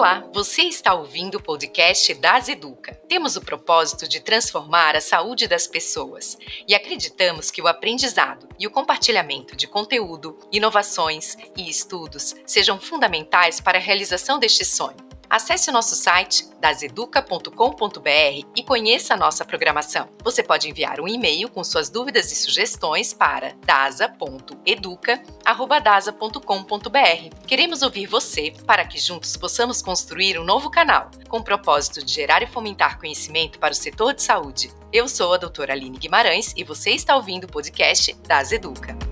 Olá, você está ouvindo o podcast Das Educa. Temos o propósito de transformar a saúde das pessoas e acreditamos que o aprendizado e o compartilhamento de conteúdo, inovações e estudos sejam fundamentais para a realização deste sonho. Acesse o nosso site daseduca.com.br e conheça a nossa programação. Você pode enviar um e-mail com suas dúvidas e sugestões para dasa.educa@dasa.com.br. Queremos ouvir você para que juntos possamos construir um novo canal com o propósito de gerar e fomentar conhecimento para o setor de saúde. Eu sou a doutora Aline Guimarães e você está ouvindo o podcast Das Educa.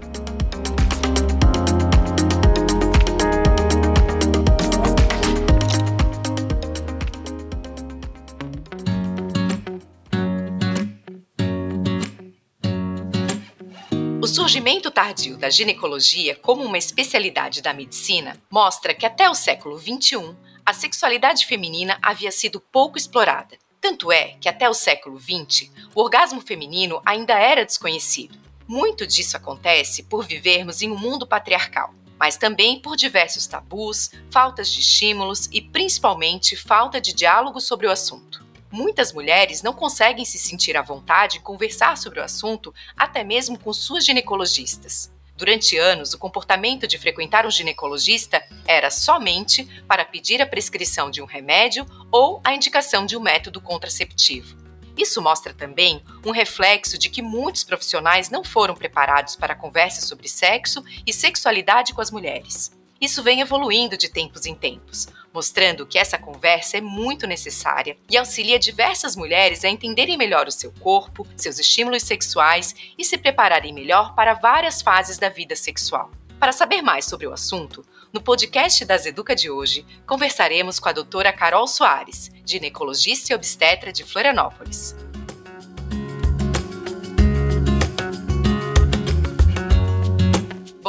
Surgimento tardio da ginecologia como uma especialidade da medicina mostra que até o século XXI a sexualidade feminina havia sido pouco explorada. Tanto é que até o século XX o orgasmo feminino ainda era desconhecido. Muito disso acontece por vivermos em um mundo patriarcal, mas também por diversos tabus, faltas de estímulos e principalmente falta de diálogo sobre o assunto. Muitas mulheres não conseguem se sentir à vontade em conversar sobre o assunto, até mesmo com suas ginecologistas. Durante anos, o comportamento de frequentar um ginecologista era somente para pedir a prescrição de um remédio ou a indicação de um método contraceptivo. Isso mostra também um reflexo de que muitos profissionais não foram preparados para a conversa sobre sexo e sexualidade com as mulheres. Isso vem evoluindo de tempos em tempos, mostrando que essa conversa é muito necessária e auxilia diversas mulheres a entenderem melhor o seu corpo, seus estímulos sexuais e se prepararem melhor para várias fases da vida sexual. Para saber mais sobre o assunto, no podcast das Educa de hoje, conversaremos com a doutora Carol Soares, ginecologista e obstetra de Florianópolis.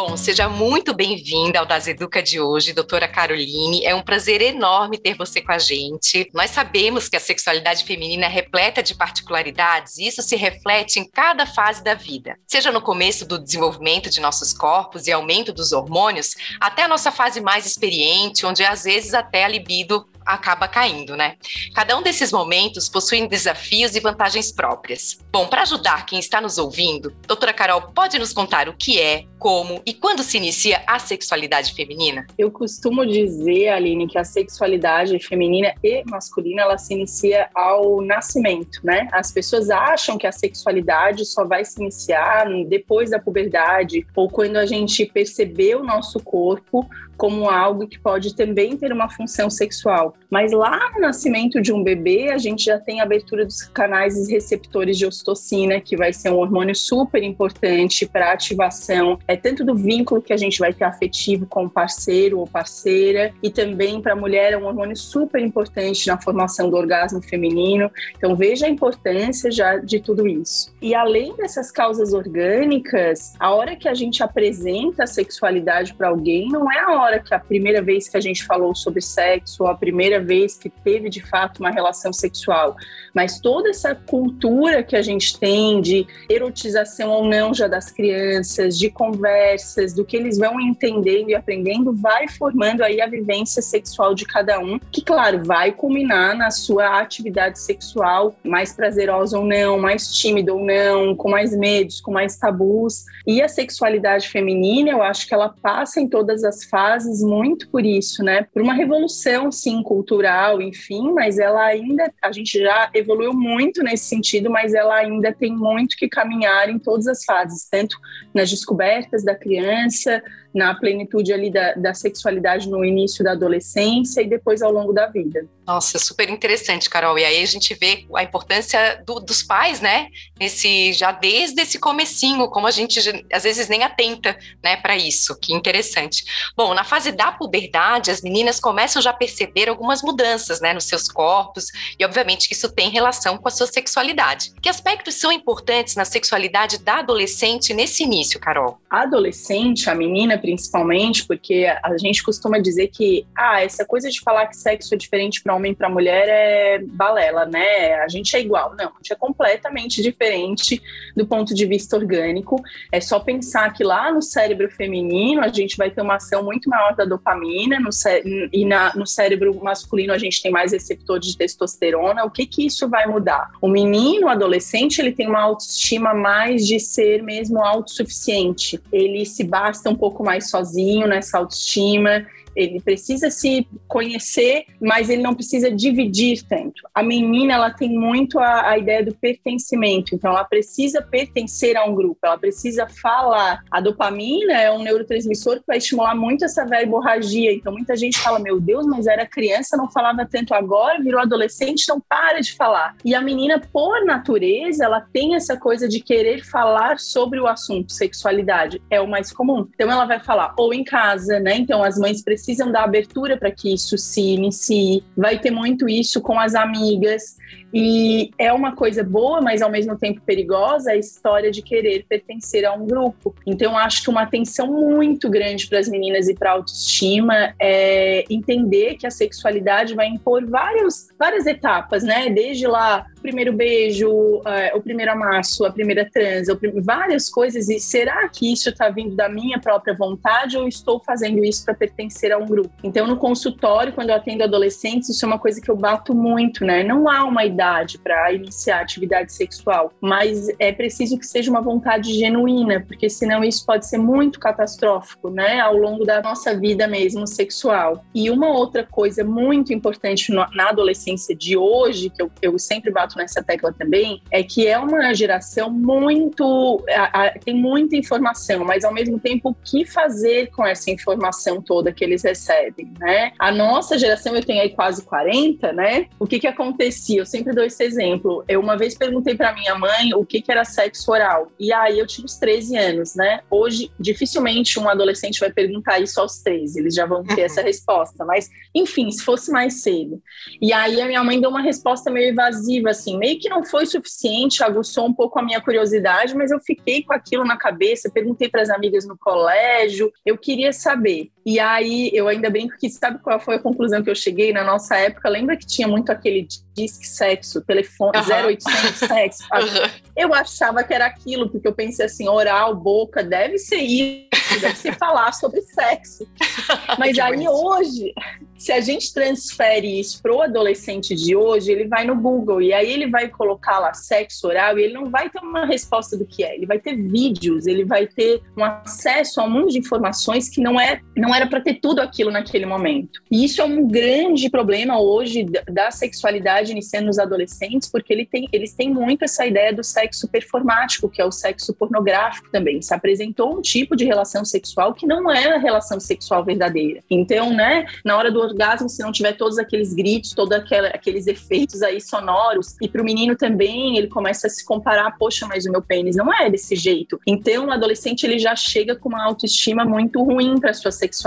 Bom, seja muito bem-vinda ao Das Educa de hoje, doutora Caroline. É um prazer enorme ter você com a gente. Nós sabemos que a sexualidade feminina é repleta de particularidades e isso se reflete em cada fase da vida, seja no começo do desenvolvimento de nossos corpos e aumento dos hormônios, até a nossa fase mais experiente, onde às vezes até a libido acaba caindo, né? Cada um desses momentos possui desafios e vantagens próprias. Bom, para ajudar quem está nos ouvindo, doutora Carol, pode nos contar o que é, como e quando se inicia a sexualidade feminina? Eu costumo dizer, Aline, que a sexualidade feminina e masculina ela se inicia ao nascimento, né? As pessoas acham que a sexualidade só vai se iniciar depois da puberdade ou quando a gente perceber o nosso corpo como algo que pode também ter uma função sexual. Mas lá no nascimento de um bebê, a gente já tem a abertura dos canais receptores de ocitocina, que vai ser um hormônio super importante para ativação, é tanto do vínculo que a gente vai ter afetivo com o parceiro ou parceira, e também para a mulher é um hormônio super importante na formação do orgasmo feminino. Então veja a importância já de tudo isso. E além dessas causas orgânicas, a hora que a gente apresenta a sexualidade para alguém não é a hora que a primeira vez que a gente falou sobre sexo, ou a primeira vez que teve de fato uma relação sexual, mas toda essa cultura que a gente tem de erotização ou não já das crianças, de conversas, do que eles vão entendendo e aprendendo, vai formando aí a vivência sexual de cada um, que claro, vai culminar na sua atividade sexual mais prazerosa ou não, mais tímida ou não, com mais medos, com mais tabus. E a sexualidade feminina, eu acho que ela passa em todas as fases muito por isso, né? Por uma revolução, sim, cultural, enfim, mas ela ainda, a gente já evoluiu muito nesse sentido, mas ela ainda tem muito que caminhar em todas as fases, tanto nas descobertas da criança, na plenitude ali da, da sexualidade no início da adolescência e depois ao longo da vida. Nossa, super interessante, Carol. E aí a gente vê a importância do, dos pais, né? Nesse, já desde esse comecinho, como a gente às vezes nem atenta, né, para isso. Que interessante. Bom, na fase da puberdade, as meninas começam já a perceber algumas mudanças, né, nos seus corpos, e obviamente que isso tem relação com a sua sexualidade. Que aspectos são importantes na sexualidade da adolescente nesse início, Carol? A adolescente, a menina principalmente, porque a gente costuma dizer que, ah, essa coisa de falar que sexo é diferente para homem para mulher é balela, né? A gente é igual. Não, a gente é completamente diferente do ponto de vista orgânico. É só pensar que lá no cérebro feminino a gente vai ter uma ação muito maior da dopamina no e na, no cérebro masculino a gente tem mais receptor de testosterona. O que que isso vai mudar? O menino, o adolescente, ele tem uma autoestima mais de ser mesmo autossuficiente. Ele se basta um pouco mais sozinho nessa autoestima ele precisa se conhecer, mas ele não precisa dividir tanto. A menina, ela tem muito a, a, ideia do pertencimento, então ela precisa pertencer a um grupo, ela precisa falar. A dopamina é um neurotransmissor que vai estimular muito essa verborragia, então muita gente fala, meu Deus, mas era criança, não falava tanto agora, virou adolescente, não para de falar. E a menina, por natureza, ela tem essa coisa de querer falar sobre o assunto, sexualidade, é o mais comum. Então ela vai falar ou em casa, né? Então as mães precisam precisam dar abertura para que isso se inicie. Vai ter muito isso com as amigas. E é uma coisa boa, mas ao mesmo tempo perigosa, a história de querer pertencer a um grupo. Então, acho que uma atenção muito grande para as meninas e para a autoestima é entender que a sexualidade vai impor vários, várias etapas, né? Desde lá, o primeiro beijo, uh, o primeiro amasso, a primeira transa, várias coisas. E será que isso está vindo da minha própria vontade ou estou fazendo isso para pertencer a um grupo? Então, no consultório, quando eu atendo adolescentes, isso é uma coisa que eu bato muito, né? Não há uma idade para iniciar atividade sexual, mas é preciso que seja uma vontade genuína, porque senão isso pode ser muito catastrófico, né, ao longo da nossa vida mesmo sexual. E uma outra coisa muito importante na adolescência de hoje, que eu, eu sempre bato nessa tecla também, é que é uma geração muito. A, a, tem muita informação, mas ao mesmo tempo, o que fazer com essa informação toda que eles recebem, né? A nossa geração, eu tenho aí quase 40, né? O que que acontecia? Eu sempre sempre dou esse exemplo. Eu uma vez perguntei para minha mãe o que, que era sexo oral. E aí eu tinha uns 13 anos, né? Hoje, dificilmente um adolescente vai perguntar isso aos 13, eles já vão ter essa resposta. Mas, enfim, se fosse mais cedo. E aí a minha mãe deu uma resposta meio evasiva, assim, meio que não foi suficiente, aguçou um pouco a minha curiosidade, mas eu fiquei com aquilo na cabeça, perguntei para as amigas no colégio, eu queria saber. E aí eu ainda brinco que sabe qual foi a conclusão que eu cheguei na nossa época? Lembra que tinha muito aquele disque sexo, telefone uhum. 0800 sexo? Uhum. Eu achava que era aquilo, porque eu pensei assim, oral, boca, deve ser isso, deve ser falar sobre sexo. Mas aí hoje, se a gente transfere isso para o adolescente de hoje, ele vai no Google e aí ele vai colocar lá sexo oral e ele não vai ter uma resposta do que é. Ele vai ter vídeos, ele vai ter um acesso a um mundo de informações que não é não era para ter tudo aquilo naquele momento. E isso é um grande problema hoje da sexualidade iniciando nos adolescentes, porque ele tem, eles têm muito essa ideia do sexo performático, que é o sexo pornográfico também. Se apresentou um tipo de relação sexual que não é a relação sexual verdadeira. Então, né, na hora do orgasmo, se não tiver todos aqueles gritos, todos aqueles efeitos aí sonoros, e para o menino também, ele começa a se comparar, poxa, mas o meu pênis não é desse jeito. Então, o adolescente ele já chega com uma autoestima muito ruim para sua sexualidade,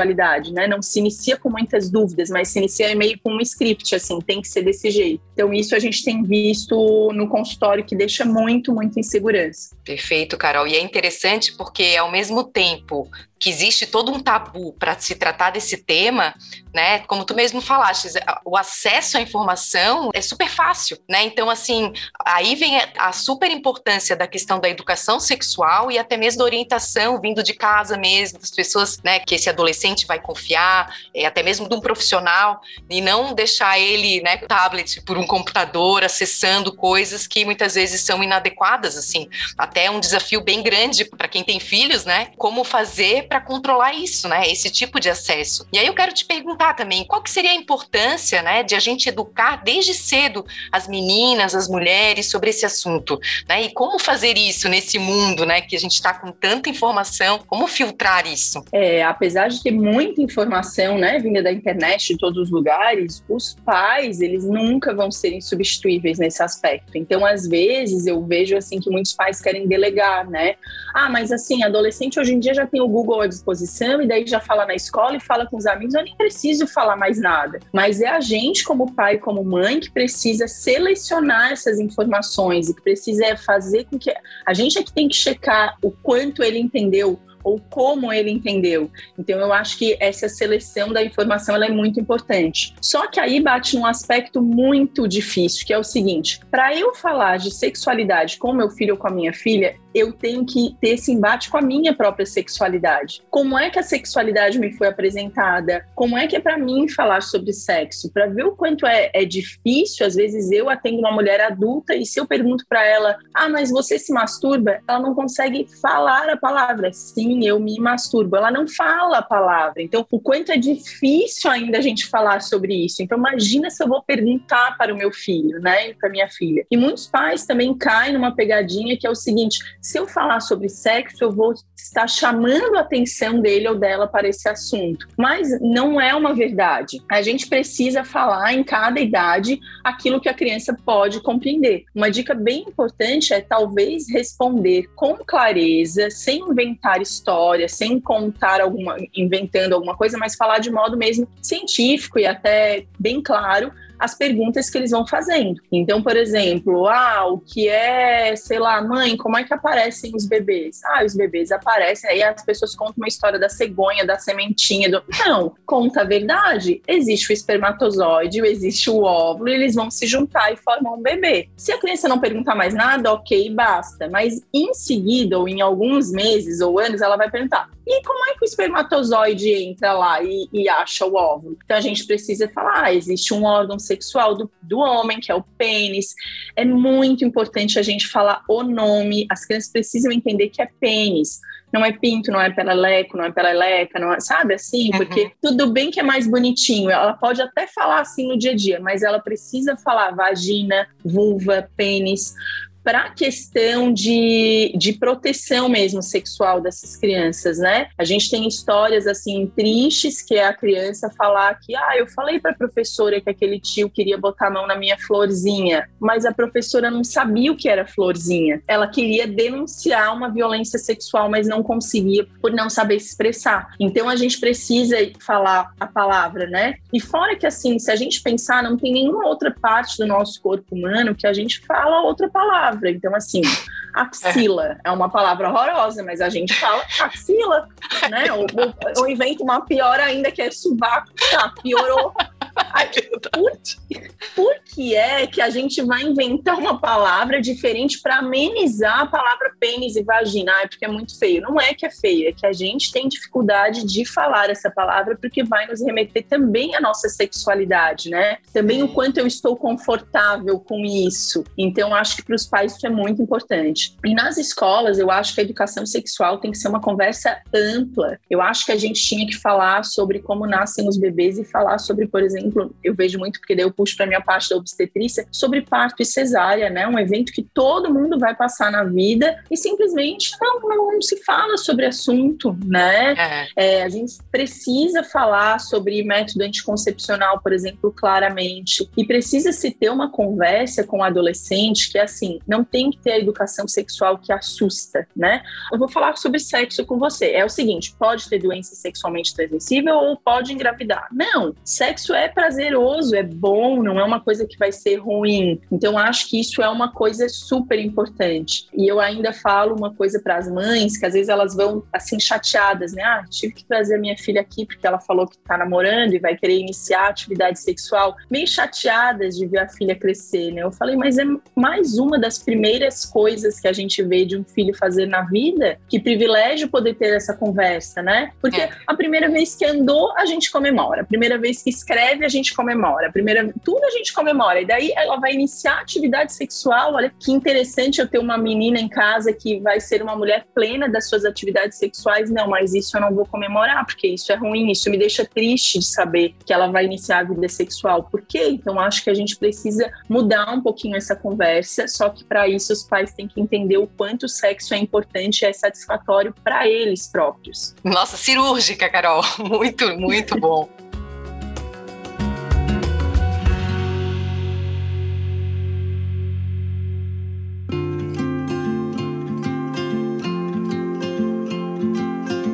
né? Não se inicia com muitas dúvidas, mas se inicia meio com um script, assim, tem que ser desse jeito. Então, isso a gente tem visto no consultório que deixa muito, muito insegurança. Perfeito, Carol. E é interessante porque, ao mesmo tempo que existe todo um tabu para se tratar desse tema, né? Como tu mesmo falaste, o acesso à informação é super fácil, né? Então, assim, aí vem a super importância da questão da educação sexual e até mesmo da orientação vindo de casa mesmo, das pessoas, né, que esse adolescente vai confiar, é, até mesmo de um profissional, e não deixar ele, né, tablet por um computador, acessando coisas que muitas vezes são inadequadas, assim. Até um desafio bem grande para quem tem filhos, né? Como fazer para controlar isso, né? Esse tipo de acesso. E aí eu quero te perguntar também, qual que seria a importância, né, de a gente educar desde cedo as meninas, as mulheres sobre esse assunto, né? E como fazer isso nesse mundo, né, que a gente está com tanta informação, como filtrar isso? É, apesar de muita informação, né, vinda da internet de todos os lugares, os pais, eles nunca vão ser insubstituíveis nesse aspecto. Então, às vezes eu vejo assim que muitos pais querem delegar, né? Ah, mas assim, adolescente hoje em dia já tem o Google à disposição e daí já fala na escola e fala com os amigos, eu nem preciso falar mais nada. Mas é a gente, como pai, como mãe, que precisa selecionar essas informações e que precisa fazer com que. A gente é que tem que checar o quanto ele entendeu ou como ele entendeu. Então eu acho que essa seleção da informação é muito importante. Só que aí bate num aspecto muito difícil, que é o seguinte: para eu falar de sexualidade com meu filho ou com a minha filha, eu tenho que ter esse embate com a minha própria sexualidade. Como é que a sexualidade me foi apresentada? Como é que é para mim falar sobre sexo? Para ver o quanto é, é, difícil, às vezes eu atendo uma mulher adulta e se eu pergunto para ela, ah, mas você se masturba? Ela não consegue falar a palavra. Sim, eu me masturbo. Ela não fala a palavra. Então, o quanto é difícil ainda a gente falar sobre isso. Então, imagina se eu vou perguntar para o meu filho, né, para minha filha. E muitos pais também caem numa pegadinha que é o seguinte: se eu falar sobre sexo, eu vou estar chamando a atenção dele ou dela para esse assunto. Mas não é uma verdade. A gente precisa falar em cada idade aquilo que a criança pode compreender. Uma dica bem importante é talvez responder com clareza, sem inventar história, sem contar alguma, inventando alguma coisa, mas falar de modo mesmo científico e até bem claro as perguntas que eles vão fazendo. Então, por exemplo, ah, o que é, sei lá, mãe, como é que aparecem os bebês? Ah, os bebês aparecem, aí as pessoas contam uma história da cegonha, da sementinha. Do... Não, conta a verdade. Existe o espermatozoide, existe o óvulo, e eles vão se juntar e formam um bebê. Se a criança não perguntar mais nada, ok, basta. Mas em seguida, ou em alguns meses ou anos, ela vai perguntar: e como é que o espermatozoide entra lá e, e acha o óvulo? Então a gente precisa falar: ah, existe um órgão sexual do, do homem, que é o pênis. É muito importante a gente falar o nome. As crianças precisam entender que é pênis não é pinto, não é peleleco, não é peleleca, não é, sabe assim? Uhum. Porque uhum. tudo bem que é mais bonitinho, ela pode até falar assim no dia a dia, mas ela precisa falar vagina, vulva, pênis, para a questão de, de proteção mesmo sexual dessas crianças, né? A gente tem histórias assim tristes que é a criança falar que, ah, eu falei para a professora que aquele tio queria botar a mão na minha florzinha, mas a professora não sabia o que era florzinha. Ela queria denunciar uma violência sexual, mas não conseguia por não saber se expressar. Então a gente precisa falar a palavra, né? E fora que assim, se a gente pensar, não tem nenhuma outra parte do nosso corpo humano que a gente fala outra palavra palavra. Então, assim, axila é, é uma palavra horrorosa, mas a gente fala axila, né? Ou, ou, ou inventa uma pior ainda, que é sovaco. Tá, piorou. Por, por que é que a gente vai inventar uma palavra diferente para amenizar a palavra pênis e vagina? Ah, é porque é muito feio. Não é que é feio, é que a gente tem dificuldade de falar essa palavra porque vai nos remeter também à nossa sexualidade, né? Também o quanto eu estou confortável com isso. Então, acho que para os pais isso é muito importante. E nas escolas, eu acho que a educação sexual tem que ser uma conversa ampla. Eu acho que a gente tinha que falar sobre como nascem os bebês e falar sobre, por exemplo, exemplo, eu vejo muito, porque daí eu puxo para minha parte da obstetrícia, sobre parto e cesárea, né? Um evento que todo mundo vai passar na vida e simplesmente não, não, não se fala sobre assunto, né? É. É, a gente precisa falar sobre método anticoncepcional, por exemplo, claramente. E precisa se ter uma conversa com o adolescente que, assim, não tem que ter a educação sexual que assusta, né? Eu vou falar sobre sexo com você. É o seguinte: pode ter doença sexualmente transmissível ou pode engravidar. Não, sexo é prazeroso, é bom, não é uma coisa que vai ser ruim. Então, acho que isso é uma coisa super importante. E eu ainda falo uma coisa para as mães, que às vezes elas vão assim chateadas, né? Ah, tive que trazer a minha filha aqui porque ela falou que tá namorando e vai querer iniciar atividade sexual. Meio chateadas de ver a filha crescer, né? Eu falei, mas é mais uma das primeiras coisas que a gente vê de um filho fazer na vida. Que privilégio poder ter essa conversa, né? Porque é. a primeira vez que andou, a gente comemora. A primeira vez que escreve, a gente comemora. Primeira, tudo a gente comemora. E daí ela vai iniciar atividade sexual. Olha que interessante eu ter uma menina em casa que vai ser uma mulher plena das suas atividades sexuais. Não, mas isso eu não vou comemorar, porque isso é ruim, isso me deixa triste de saber que ela vai iniciar a vida sexual. Por quê? Então acho que a gente precisa mudar um pouquinho essa conversa, só que para isso os pais têm que entender o quanto o sexo é importante e é satisfatório para eles próprios. Nossa, cirúrgica, Carol. Muito, muito bom.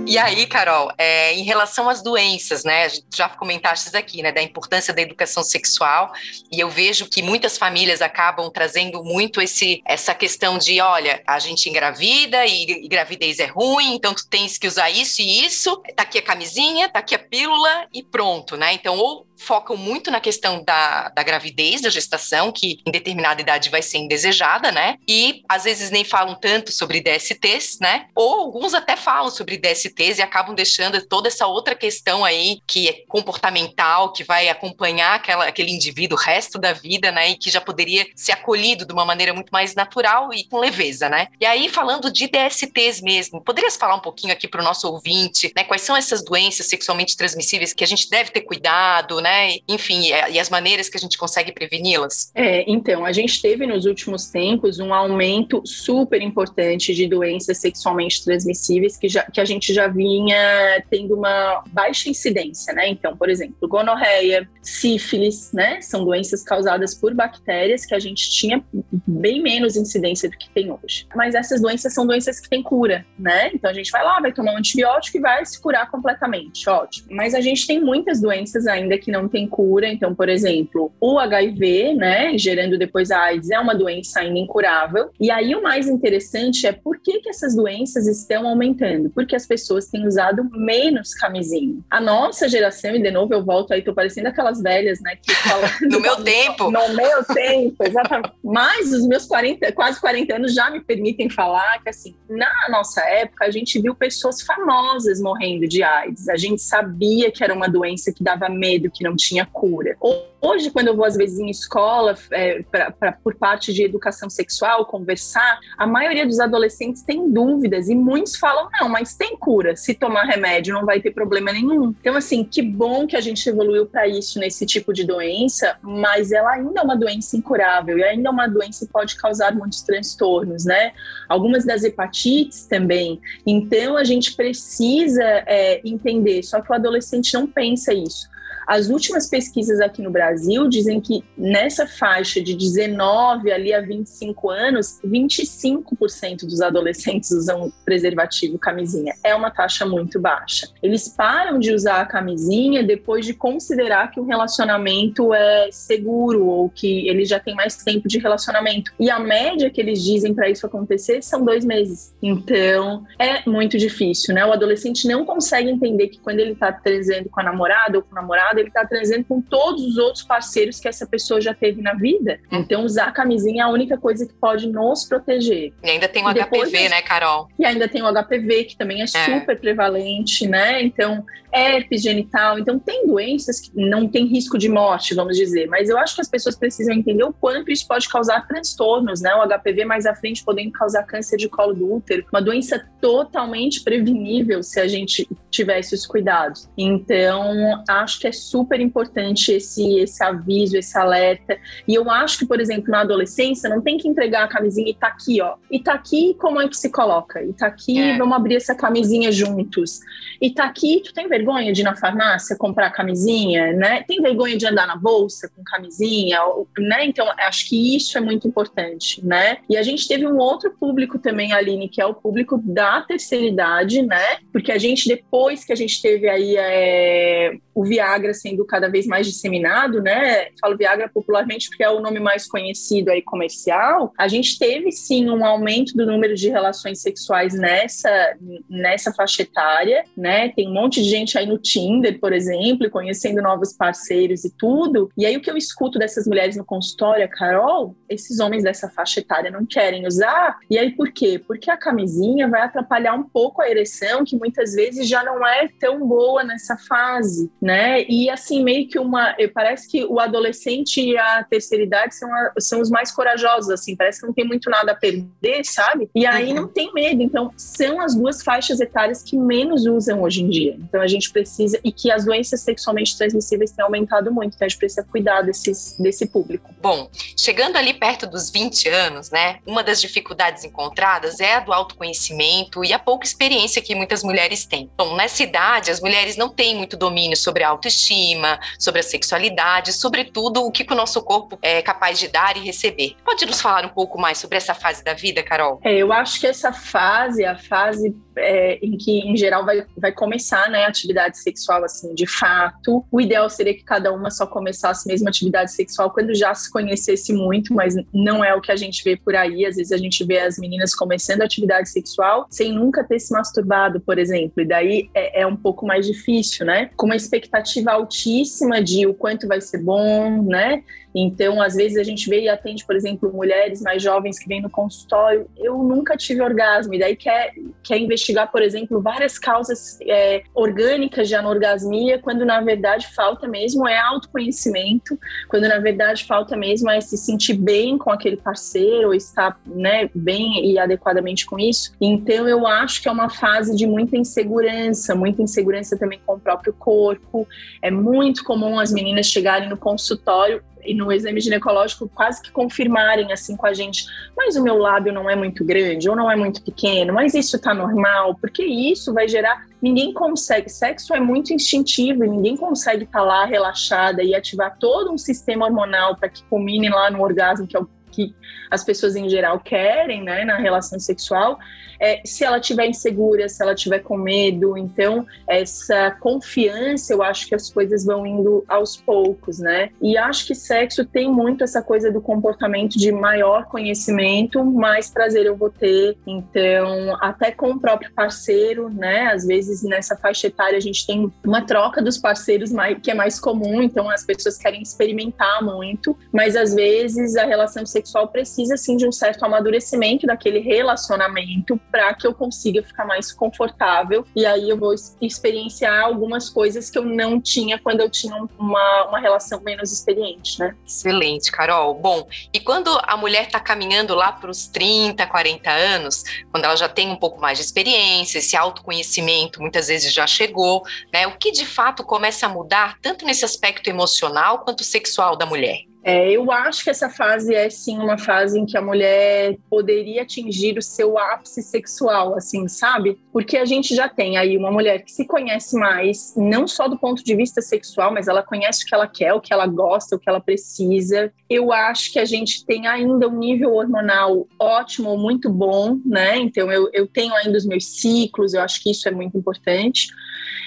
E aí, Carol, é, em relação às doenças, né? Já comentaste aqui, né? Da importância da educação sexual. E eu vejo que muitas famílias acabam trazendo muito esse, essa questão de, olha, a gente engravida e, e gravidez é ruim, então tu tens que usar isso e isso. Tá aqui a camisinha, tá aqui a pílula e pronto, né? Então, ou focam muito na questão da, da gravidez, da gestação, que em determinada idade vai ser indesejada, né? E às vezes nem falam tanto sobre DSTs, né? Ou alguns até falam sobre DSTs e acabam deixando toda essa outra questão aí que é comportamental, que vai acompanhar aquela, aquele indivíduo o resto da vida, né? E que já poderia ser acolhido de uma maneira muito mais natural e com leveza, né? E aí, falando de DSTs mesmo, poderias falar um pouquinho aqui para o nosso ouvinte, né? Quais são essas doenças sexualmente transmissíveis que a gente deve ter cuidado, né? Né? Enfim, e as maneiras que a gente consegue preveni-las? É, então, a gente teve nos últimos tempos um aumento super importante de doenças sexualmente transmissíveis que, já, que a gente já vinha tendo uma baixa incidência, né? Então, por exemplo, gonorreia, sífilis, né? São doenças causadas por bactérias que a gente tinha bem menos incidência do que tem hoje. Mas essas doenças são doenças que têm cura, né? Então a gente vai lá, vai tomar um antibiótico e vai se curar completamente, ótimo. Mas a gente tem muitas doenças ainda que não não tem cura. Então, por exemplo, o HIV, né, gerando depois a AIDS, é uma doença ainda incurável. E aí o mais interessante é por que, que essas doenças estão aumentando? Porque as pessoas têm usado menos camisinha. A nossa geração, e de novo eu volto aí, tô parecendo aquelas velhas, né, que falam... no meu tempo! No meu tempo, exatamente. Mas os meus 40, quase 40 anos já me permitem falar que, assim, na nossa época, a gente viu pessoas famosas morrendo de AIDS. A gente sabia que era uma doença que dava medo, que não tinha cura. Hoje, quando eu vou às vezes em escola, é, pra, pra, por parte de educação sexual, conversar, a maioria dos adolescentes tem dúvidas e muitos falam: não, mas tem cura, se tomar remédio não vai ter problema nenhum. Então, assim, que bom que a gente evoluiu para isso nesse tipo de doença, mas ela ainda é uma doença incurável e ainda é uma doença que pode causar muitos transtornos, né? Algumas das hepatites também. Então, a gente precisa é, entender, só que o adolescente não pensa isso. As últimas pesquisas aqui no Brasil dizem que nessa faixa de 19 ali a 25 anos, 25% dos adolescentes usam preservativo camisinha. É uma taxa muito baixa. Eles param de usar a camisinha depois de considerar que o relacionamento é seguro ou que ele já tem mais tempo de relacionamento. E a média que eles dizem para isso acontecer são dois meses. Então é muito difícil, né? O adolescente não consegue entender que quando ele está transando com a namorada ou com o namorado, ele está trazendo com todos os outros parceiros que essa pessoa já teve na vida. Então, usar a camisinha é a única coisa que pode nos proteger. E ainda tem o Depois, HPV, né, Carol? E ainda tem o HPV, que também é, é. super prevalente, né? Então, herpes genital. Então, tem doenças que não tem risco de morte, vamos dizer, mas eu acho que as pessoas precisam entender o quanto isso pode causar transtornos, né? O HPV mais à frente podendo causar câncer de colo do útero, uma doença totalmente prevenível se a gente tivesse os cuidados. Então, acho que é super importante esse, esse aviso, esse alerta. E eu acho que, por exemplo, na adolescência, não tem que entregar a camisinha e tá aqui, ó. E tá aqui, como é que se coloca? E tá aqui, é. vamos abrir essa camisinha juntos. E tá aqui, tu tem vergonha de ir na farmácia comprar camisinha, né? Tem vergonha de andar na bolsa com camisinha, né? Então, acho que isso é muito importante, né? E a gente teve um outro público também, Aline, que é o público da terceira idade, né? Porque a gente, depois que a gente teve aí é, o Viagra sendo cada vez mais disseminado, né? Falo Viagra popularmente porque é o nome mais conhecido aí comercial. A gente teve sim um aumento do número de relações sexuais nessa nessa faixa etária, né? Tem um monte de gente aí no Tinder, por exemplo, conhecendo novos parceiros e tudo. E aí o que eu escuto dessas mulheres no consultório, Carol, esses homens dessa faixa etária não querem usar. E aí por quê? Porque a camisinha vai atrapalhar um pouco a ereção, que muitas vezes já não é tão boa nessa fase, né? E assim, meio que uma. Parece que o adolescente e a terceira idade são, a, são os mais corajosos, assim, parece que não tem muito nada a perder, sabe? E aí uhum. não tem medo. Então, são as duas faixas etárias que menos usam hoje em dia. Então, a gente precisa. E que as doenças sexualmente transmissíveis têm aumentado muito, então a gente precisa cuidar desses, desse público. Bom, chegando ali perto dos 20 anos, né, uma das dificuldades encontradas é a do autoconhecimento e a pouca experiência que muitas mulheres têm. Bom, nessa idade, as mulheres não têm muito domínio sobre a autoestima autoestima, sobre a sexualidade, sobre tudo o que, o nosso corpo é capaz de dar e receber. Pode nos falar um pouco mais sobre essa fase da vida, Carol? É, eu acho que essa fase a fase é, em que, em geral, vai, vai começar né, a atividade sexual, assim, de fato. O ideal seria que cada uma só começasse mesmo a atividade sexual quando já se conhecesse muito, mas não é o que a gente vê por aí. Às vezes a gente vê as meninas começando a atividade sexual sem nunca ter se masturbado, por exemplo. E daí é, é um pouco mais difícil, né? Com uma expectativa altíssima de o quanto vai ser bom, né? Então, às vezes a gente vê e atende, por exemplo, mulheres mais jovens que vêm no consultório. Eu nunca tive orgasmo, e daí quer, quer investigar, por exemplo, várias causas é, orgânicas de anorgasmia, quando na verdade falta mesmo é autoconhecimento, quando na verdade falta mesmo é se sentir bem com aquele parceiro, ou estar né, bem e adequadamente com isso. Então, eu acho que é uma fase de muita insegurança, muita insegurança também com o próprio corpo. É muito comum as meninas chegarem no consultório e no exame ginecológico quase que confirmarem assim com a gente, mas o meu lábio não é muito grande ou não é muito pequeno, mas isso tá normal, porque isso vai gerar. Ninguém consegue, sexo é muito instintivo e ninguém consegue estar tá lá relaxada e ativar todo um sistema hormonal para que culmine lá no orgasmo, que é o que as pessoas em geral querem, né, na relação sexual, é, se ela tiver insegura, se ela tiver com medo, então essa confiança, eu acho que as coisas vão indo aos poucos, né? E acho que sexo tem muito essa coisa do comportamento de maior conhecimento, mais prazer eu vou ter. Então, até com o próprio parceiro, né? Às vezes nessa faixa etária a gente tem uma troca dos parceiros mais, que é mais comum, então as pessoas querem experimentar muito, mas às vezes a relação sexual precisa sim de um certo amadurecimento daquele relacionamento para que eu consiga ficar mais confortável. E aí eu vou experienciar algumas coisas que eu não tinha quando eu tinha uma, uma relação menos experiente, né? Excelente, Carol. Bom, e quando a mulher está caminhando lá para os 30, 40 anos, quando ela já tem um pouco mais de experiência, esse autoconhecimento muitas vezes já chegou, né? O que de fato começa a mudar, tanto nesse aspecto emocional quanto sexual da mulher? É, eu acho que essa fase é sim uma fase em que a mulher poderia atingir o seu ápice sexual, assim, sabe? Porque a gente já tem aí uma mulher que se conhece mais, não só do ponto de vista sexual, mas ela conhece o que ela quer, o que ela gosta, o que ela precisa. Eu acho que a gente tem ainda um nível hormonal ótimo, muito bom, né? Então eu, eu tenho ainda os meus ciclos, eu acho que isso é muito importante.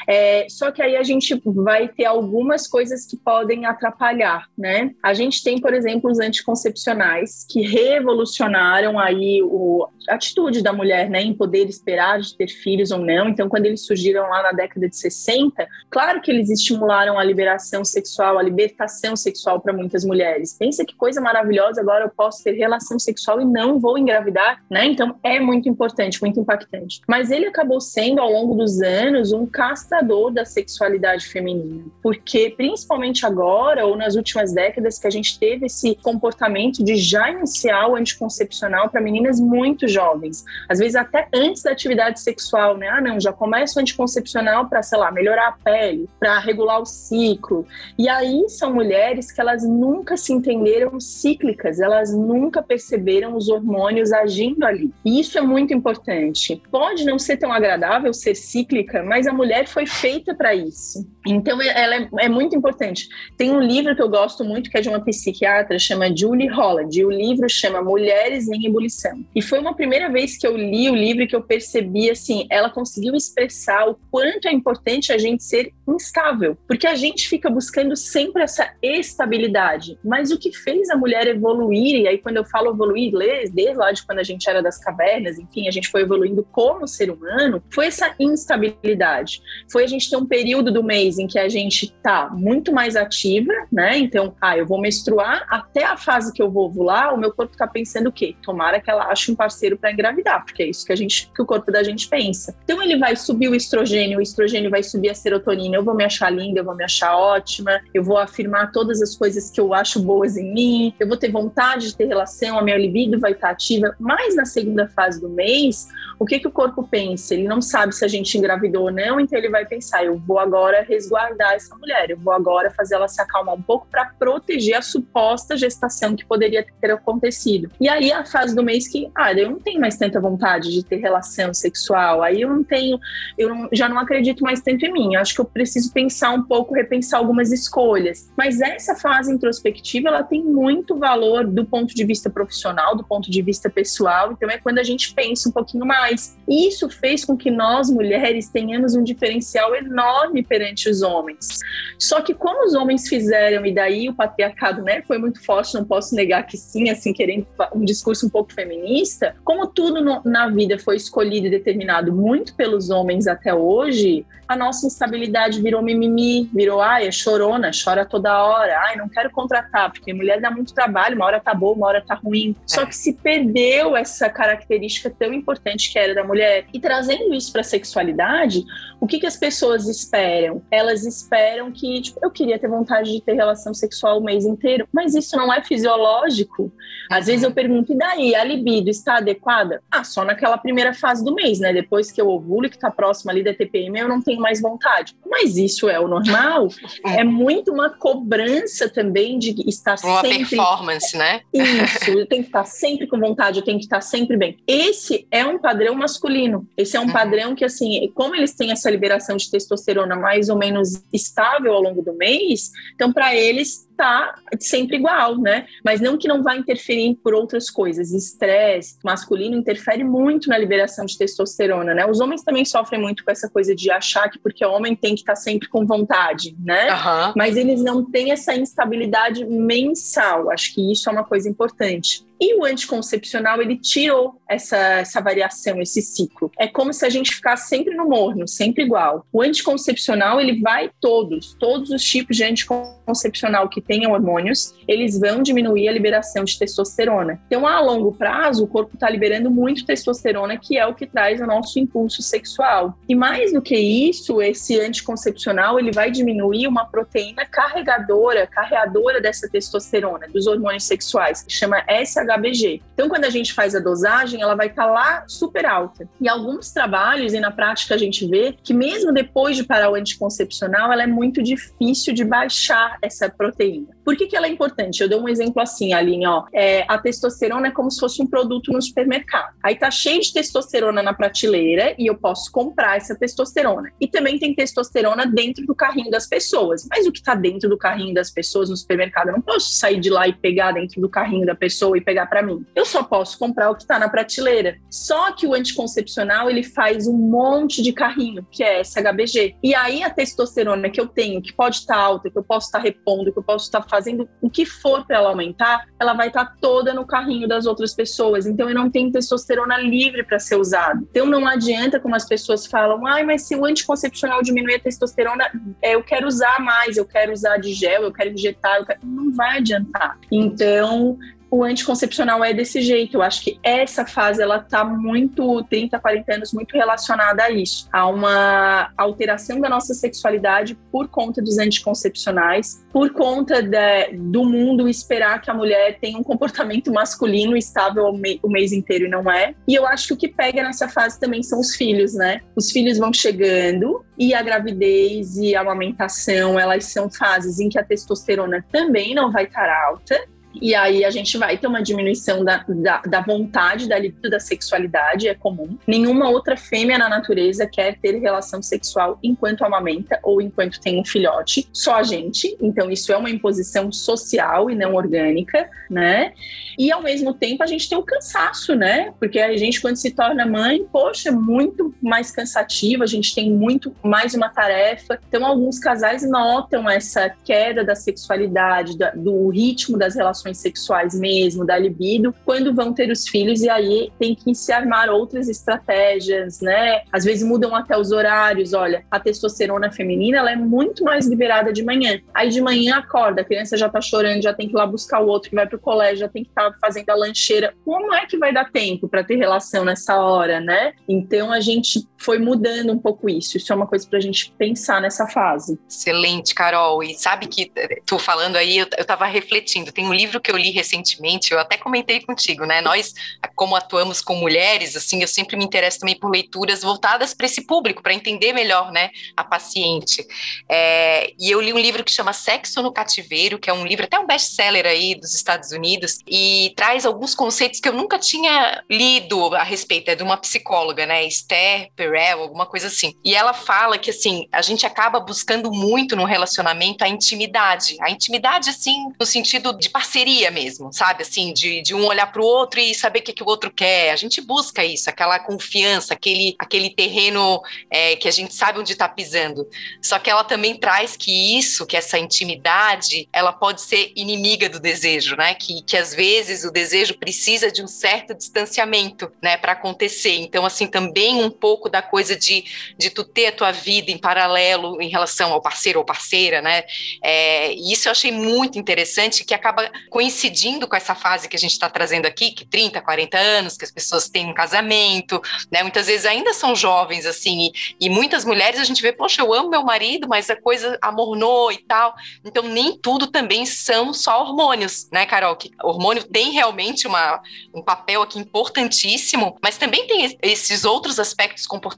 É, só que aí a gente vai ter algumas coisas que podem atrapalhar, né? A gente tem, por exemplo, os anticoncepcionais que revolucionaram aí o, atitude da mulher, né, em poder esperar de ter filhos ou não. Então, quando eles surgiram lá na década de 60, claro que eles estimularam a liberação sexual, a libertação sexual para muitas mulheres. Pensa que coisa maravilhosa, agora eu posso ter relação sexual e não vou engravidar, né? Então, é muito importante, muito impactante. Mas ele acabou sendo, ao longo dos anos, um castrador da sexualidade feminina, porque principalmente agora ou nas últimas décadas que a gente teve esse comportamento de já iniciar o anticoncepcional para meninas muito jovens, às vezes até antes da atividade sexual, né? Ah, não, já começa o anticoncepcional para, sei lá, melhorar a pele, para regular o ciclo. E aí são mulheres que elas nunca se entenderam cíclicas, elas nunca perceberam os hormônios agindo ali. E isso é muito importante. Pode não ser tão agradável ser cíclica, mas a mulher foi feita para isso. Então, ela é, é, muito importante. Tem um livro que eu gosto muito, que é de uma psiquiatra, chama Julie Holland. E o livro chama Mulheres em Ebulição. E foi uma primeira vez que eu li o livro que eu percebi, assim, ela conseguiu expressar o quanto é importante a gente ser instável. Porque a gente fica buscando sempre essa estabilidade. Mas o que fez a mulher evoluir, e aí quando eu falo evoluir, desde lá de quando a gente era das cavernas, enfim, a gente foi evoluindo como ser humano, foi essa instabilidade. Foi a gente ter um período do mês em que a gente tá muito mais ativa, né? Então, ah, eu vou menstruar, até a fase que eu vou ovular, o meu corpo tá pensando o quê? Tomara que ela ache um parceiro para engravidar, porque é isso que a gente, que o corpo da gente pensa. Então ele vai subir o estrogênio, o estrogênio vai subir a serotonina, eu vou me achar linda, eu vou me achar ótima, eu vou afirmar todas as coisas que eu acho boas em mim, eu vou ter vontade de ter relação, a minha libido vai estar ativa. Mas na segunda fase do mês, o que que o corpo pensa? Ele não sabe se a gente engravidou ou não, então ele vai pensar, eu vou agora resguardar essa mulher, eu vou agora fazer ela se acalmar um pouco para proteger a suposta gestação que poderia ter acontecido. E aí a fase do mês que, ah, eu tenho mais tanta vontade de ter relação sexual, aí eu não tenho, eu não, já não acredito mais tanto em mim. Eu acho que eu preciso pensar um pouco, repensar algumas escolhas. Mas essa fase introspectiva, ela tem muito valor do ponto de vista profissional, do ponto de vista pessoal. Então é quando a gente pensa um pouquinho mais. Isso fez com que nós mulheres tenhamos um diferencial enorme perante os homens. Só que como os homens fizeram e daí o patriarcado, né, foi muito forte, não posso negar que sim, assim querendo um discurso um pouco feminista, como tudo no, na vida foi escolhido e determinado muito pelos homens até hoje, a nossa instabilidade virou mimimi, virou, ai, é chorona, chora toda hora, ai, não quero contratar, porque mulher dá muito trabalho, uma hora tá boa, uma hora tá ruim. É. Só que se perdeu essa característica tão importante que era da mulher. E trazendo isso para a sexualidade, o que, que as pessoas esperam? Elas esperam que, tipo, eu queria ter vontade de ter relação sexual o mês inteiro, mas isso não é fisiológico. Às vezes eu pergunto, e daí, a libido está adequada? Ah, só naquela primeira fase do mês, né? Depois que eu ovulo, que tá próximo ali da TPM, eu não tenho mais vontade. Mas isso é o normal. é muito uma cobrança também de estar uma sempre... Uma performance, né? Isso, eu tenho que estar sempre com vontade, eu tenho que estar sempre bem. Esse é um padrão masculino. Esse é um uhum. padrão que, assim, como eles têm essa liberação de testosterona mais ou menos estável ao longo do mês, então para eles tá sempre igual, né? Mas não que não vá interferir por outras coisas. Estresse masculino interfere muito na liberação de testosterona, né? Os homens também sofrem muito com essa coisa de achar que porque o homem tem que estar tá sempre com vontade, né? Uhum. Mas eles não têm essa instabilidade mensal. Acho que isso é uma coisa importante. E o anticoncepcional, ele tirou essa, essa variação, esse ciclo. É como se a gente ficasse sempre no morno, sempre igual. O anticoncepcional, ele vai todos, todos os tipos de anticoncepcional que tenham hormônios, eles vão diminuir a liberação de testosterona. Então, a longo prazo, o corpo está liberando muito testosterona, que é o que traz o nosso impulso sexual. E mais do que isso, esse anticoncepcional, ele vai diminuir uma proteína carregadora, carreadora dessa testosterona, dos hormônios sexuais, que chama SH HBG. Então, quando a gente faz a dosagem, ela vai estar tá lá super alta. E alguns trabalhos, e na prática a gente vê que mesmo depois de parar o anticoncepcional, ela é muito difícil de baixar essa proteína. Por que, que ela é importante? Eu dou um exemplo assim, Aline, ó. É, a testosterona é como se fosse um produto no supermercado. Aí tá cheio de testosterona na prateleira e eu posso comprar essa testosterona. E também tem testosterona dentro do carrinho das pessoas. Mas o que tá dentro do carrinho das pessoas no supermercado? Eu não posso sair de lá e pegar dentro do carrinho da pessoa e pegar para mim. Eu só posso comprar o que tá na prateleira. Só que o anticoncepcional, ele faz um monte de carrinho, que é SHBG. E aí a testosterona que eu tenho, que pode estar tá alta, que eu posso estar tá repondo, que eu posso estar tá fazendo o que for para ela aumentar, ela vai estar tá toda no carrinho das outras pessoas. Então eu não tenho testosterona livre para ser usado. Então não adianta como as pessoas falam, ai, mas se o anticoncepcional diminuir a testosterona, é, eu quero usar mais, eu quero usar de gel, eu quero injetar, eu quero... não vai adiantar. Então o anticoncepcional é desse jeito. Eu acho que essa fase ela tá muito 30, 40 anos muito relacionada a isso, a uma alteração da nossa sexualidade por conta dos anticoncepcionais, por conta de, do mundo esperar que a mulher tenha um comportamento masculino estável o, me, o mês inteiro e não é. E eu acho que o que pega nessa fase também são os filhos, né? Os filhos vão chegando e a gravidez e a amamentação, elas são fases em que a testosterona também não vai estar alta e aí a gente vai ter uma diminuição da, da, da, vontade, da libido, da sexualidade, é comum. Nenhuma outra fêmea na natureza quer ter relação sexual enquanto amamenta ou enquanto tem um filhote, só a gente. Então isso é uma imposição social e não orgânica, né? E ao mesmo tempo a gente tem o cansaço, né? Porque a gente quando se torna mãe, poxa, é muito mais cansativo, a gente tem muito mais uma tarefa. Então alguns casais notam essa queda da sexualidade, da, do ritmo das relações relações sexuais mesmo, da libido, quando vão ter os filhos e aí tem que se armar outras estratégias, né? Às vezes mudam até os horários, olha, a testosterona feminina, ela é muito mais liberada de manhã. Aí de manhã acorda, a criança já tá chorando, já tem que ir lá buscar o outro que vai pro colégio, já tem que estar tá fazendo a lancheira. Como é que vai dar tempo para ter relação nessa hora, né? Então a gente foi mudando um pouco isso. Isso é uma coisa para a gente pensar nessa fase. Excelente, Carol. E sabe que tu falando aí, eu, eu tava refletindo. Tem um livro que eu li recentemente, eu até comentei contigo, né? Nós, como atuamos com mulheres, assim, eu sempre me interesso também por leituras voltadas para esse público, para entender melhor, né, a paciente. É, e eu li um livro que chama Sexo no Cativeiro, que é um livro até um best-seller aí dos Estados Unidos, e traz alguns conceitos que eu nunca tinha lido a respeito, é de uma psicóloga, né, Esther Perel, alguma coisa assim. E ela fala que, assim, a gente acaba buscando muito no relacionamento a intimidade. A intimidade, assim, no sentido de parceria mesmo, sabe? Assim, de, de um olhar para o outro e saber o que, que o outro quer. A gente busca isso, aquela confiança, aquele, aquele terreno é, que a gente sabe onde está pisando. Só que ela também traz que isso, que essa intimidade, ela pode ser inimiga do desejo, né? Que, que às vezes o desejo precisa de um certo distanciamento, né, para acontecer. Então, assim, também um pouco da coisa de, de tu ter a tua vida em paralelo em relação ao parceiro ou parceira, né? É, e isso eu achei muito interessante, que acaba coincidindo com essa fase que a gente está trazendo aqui, que 30, 40 anos, que as pessoas têm um casamento, né? Muitas vezes ainda são jovens, assim, e, e muitas mulheres a gente vê, poxa, eu amo meu marido, mas a coisa amornou e tal. Então, nem tudo também são só hormônios, né, Carol? Que hormônio tem realmente uma, um papel aqui importantíssimo, mas também tem esses outros aspectos comportamentais,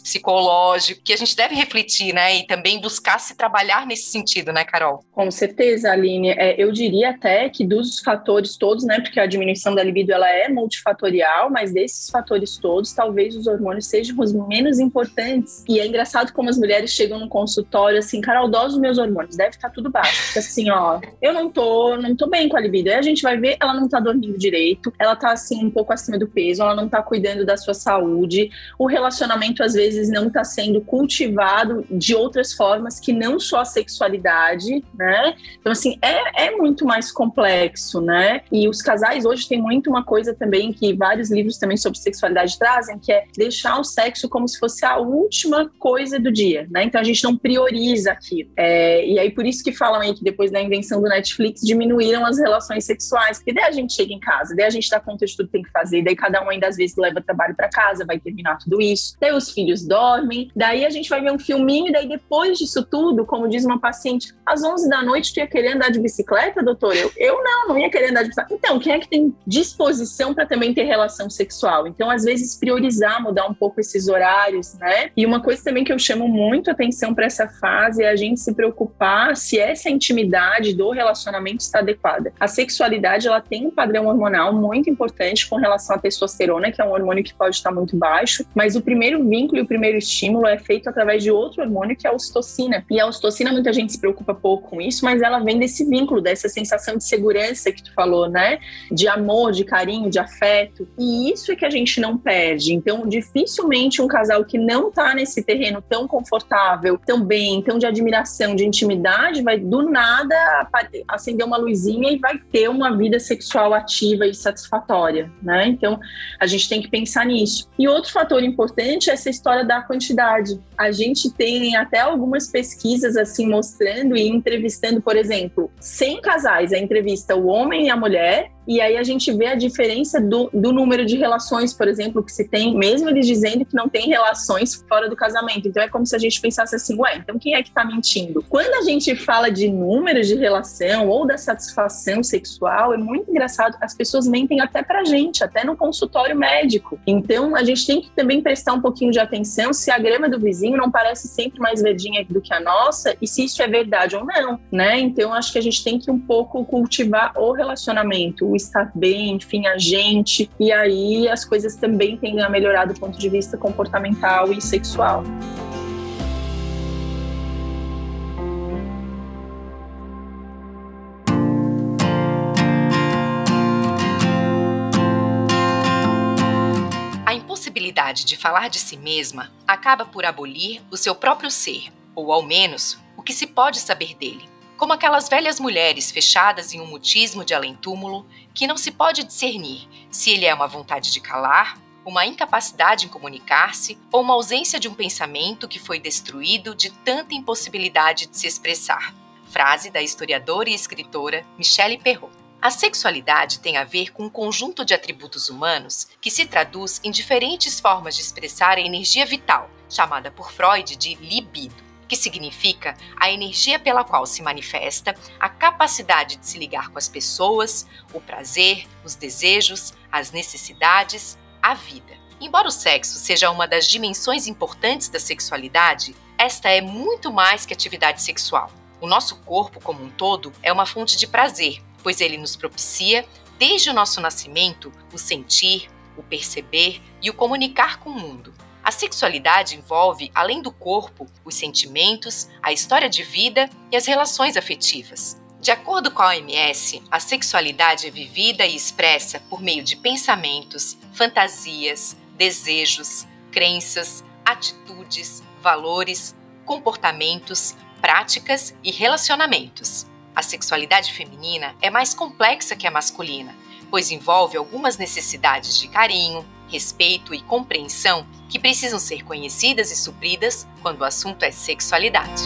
psicológicos, que a gente deve refletir, né? E também buscar se trabalhar nesse sentido, né, Carol? Com certeza, Aline. É, eu diria até que dos fatores todos, né? Porque a diminuição da libido ela é multifatorial, mas desses fatores todos, talvez os hormônios sejam os menos importantes. E é engraçado como as mulheres chegam no consultório assim, Carol, dose dos meus hormônios, deve estar tá tudo baixo. Assim, ó, eu não tô, não tô bem com a libido. Aí a gente vai ver, ela não tá dormindo direito, ela tá assim um pouco acima do peso, ela não tá cuidando da sua saúde. O relacionamento às vezes não tá sendo cultivado de outras formas que não só a sexualidade, né? Então assim, é, é muito mais complexo, né? E os casais hoje têm muito uma coisa também que vários livros também sobre sexualidade trazem, que é deixar o sexo como se fosse a última coisa do dia, né? Então a gente não prioriza aquilo. É, e aí por isso que falam aí que depois da invenção do Netflix diminuíram as relações sexuais, porque daí a gente chega em casa, daí a gente dá conta de tudo que tem que fazer, daí cada um ainda às vezes leva trabalho para casa, vai terminar tudo isso, daí os filhos dormem, daí a gente vai ver um filminho, daí depois disso tudo, como diz uma paciente, às 11 da noite tu ia querer andar de bicicleta, doutor? Eu, eu não, não ia querer andar de bicicleta. Então, quem é que tem disposição para também ter relação sexual? Então, às vezes, priorizar, mudar um pouco esses horários, né? E uma coisa também que eu chamo muito atenção para essa fase é a gente se preocupar se essa intimidade do relacionamento está adequada. A sexualidade, ela tem um padrão hormonal muito importante com relação à testosterona, que é um hormônio que pode estar muito baixo, mas o primeiro vínculo e o primeiro estímulo é feito através de outro hormônio, que é a ocitocina. E a ocitocina, muita gente se preocupa pouco com isso, mas ela vem desse vínculo, dessa sensação de segurança que tu falou, né? De amor, de carinho, de afeto. E isso é que a gente não perde. Então, dificilmente um casal que não tá nesse terreno tão confortável, tão bem, tão de admiração, de intimidade, vai do nada acender uma luzinha e vai ter uma vida sexual ativa e satisfatória, né? Então, a gente tem que pensar nisso. E outro fator importante é essa história da quantidade. A gente tem até algumas pesquisas assim mostrando e entrevistando, por exemplo, 100 casais, a entrevista o homem e a mulher e aí a gente vê a diferença do, do número de relações, por exemplo, que se tem, mesmo eles dizendo que não tem relações fora do casamento. Então é como se a gente pensasse assim, ué, então quem é que tá mentindo? Quando a gente fala de números de relação ou da satisfação sexual, é muito engraçado, as pessoas mentem até pra gente, até no consultório médico. Então a gente tem que também prestar um pouquinho de atenção se a grama do vizinho não parece sempre mais verdinha do que a nossa e se isso é verdade ou não, né? Então acho que a gente tem que um pouco cultivar o relacionamento, estar bem, enfim, a gente. E aí as coisas também tendem a melhorar do ponto de vista comportamental e sexual. A impossibilidade de falar de si mesma acaba por abolir o seu próprio ser, ou ao menos o que se pode saber dele como aquelas velhas mulheres fechadas em um mutismo de além-túmulo que não se pode discernir se ele é uma vontade de calar, uma incapacidade em comunicar-se ou uma ausência de um pensamento que foi destruído de tanta impossibilidade de se expressar. Frase da historiadora e escritora Michelle Perrault. A sexualidade tem a ver com um conjunto de atributos humanos que se traduz em diferentes formas de expressar a energia vital, chamada por Freud de libido, que significa a energia pela qual se manifesta a capacidade de se ligar com as pessoas, o prazer, os desejos, as necessidades, a vida. Embora o sexo seja uma das dimensões importantes da sexualidade, esta é muito mais que atividade sexual. O nosso corpo como um todo é uma fonte de prazer pois ele nos propicia, desde o nosso nascimento, o sentir, o perceber e o comunicar com o mundo. A sexualidade envolve, além do corpo, os sentimentos, a história de vida e as relações afetivas. De acordo com a OMS, a sexualidade é vivida e expressa por meio de pensamentos, fantasias, desejos, crenças, atitudes, valores, comportamentos, práticas e relacionamentos. A sexualidade feminina é mais complexa que a masculina, pois envolve algumas necessidades de carinho, respeito e compreensão que precisam ser conhecidas e supridas quando o assunto é sexualidade.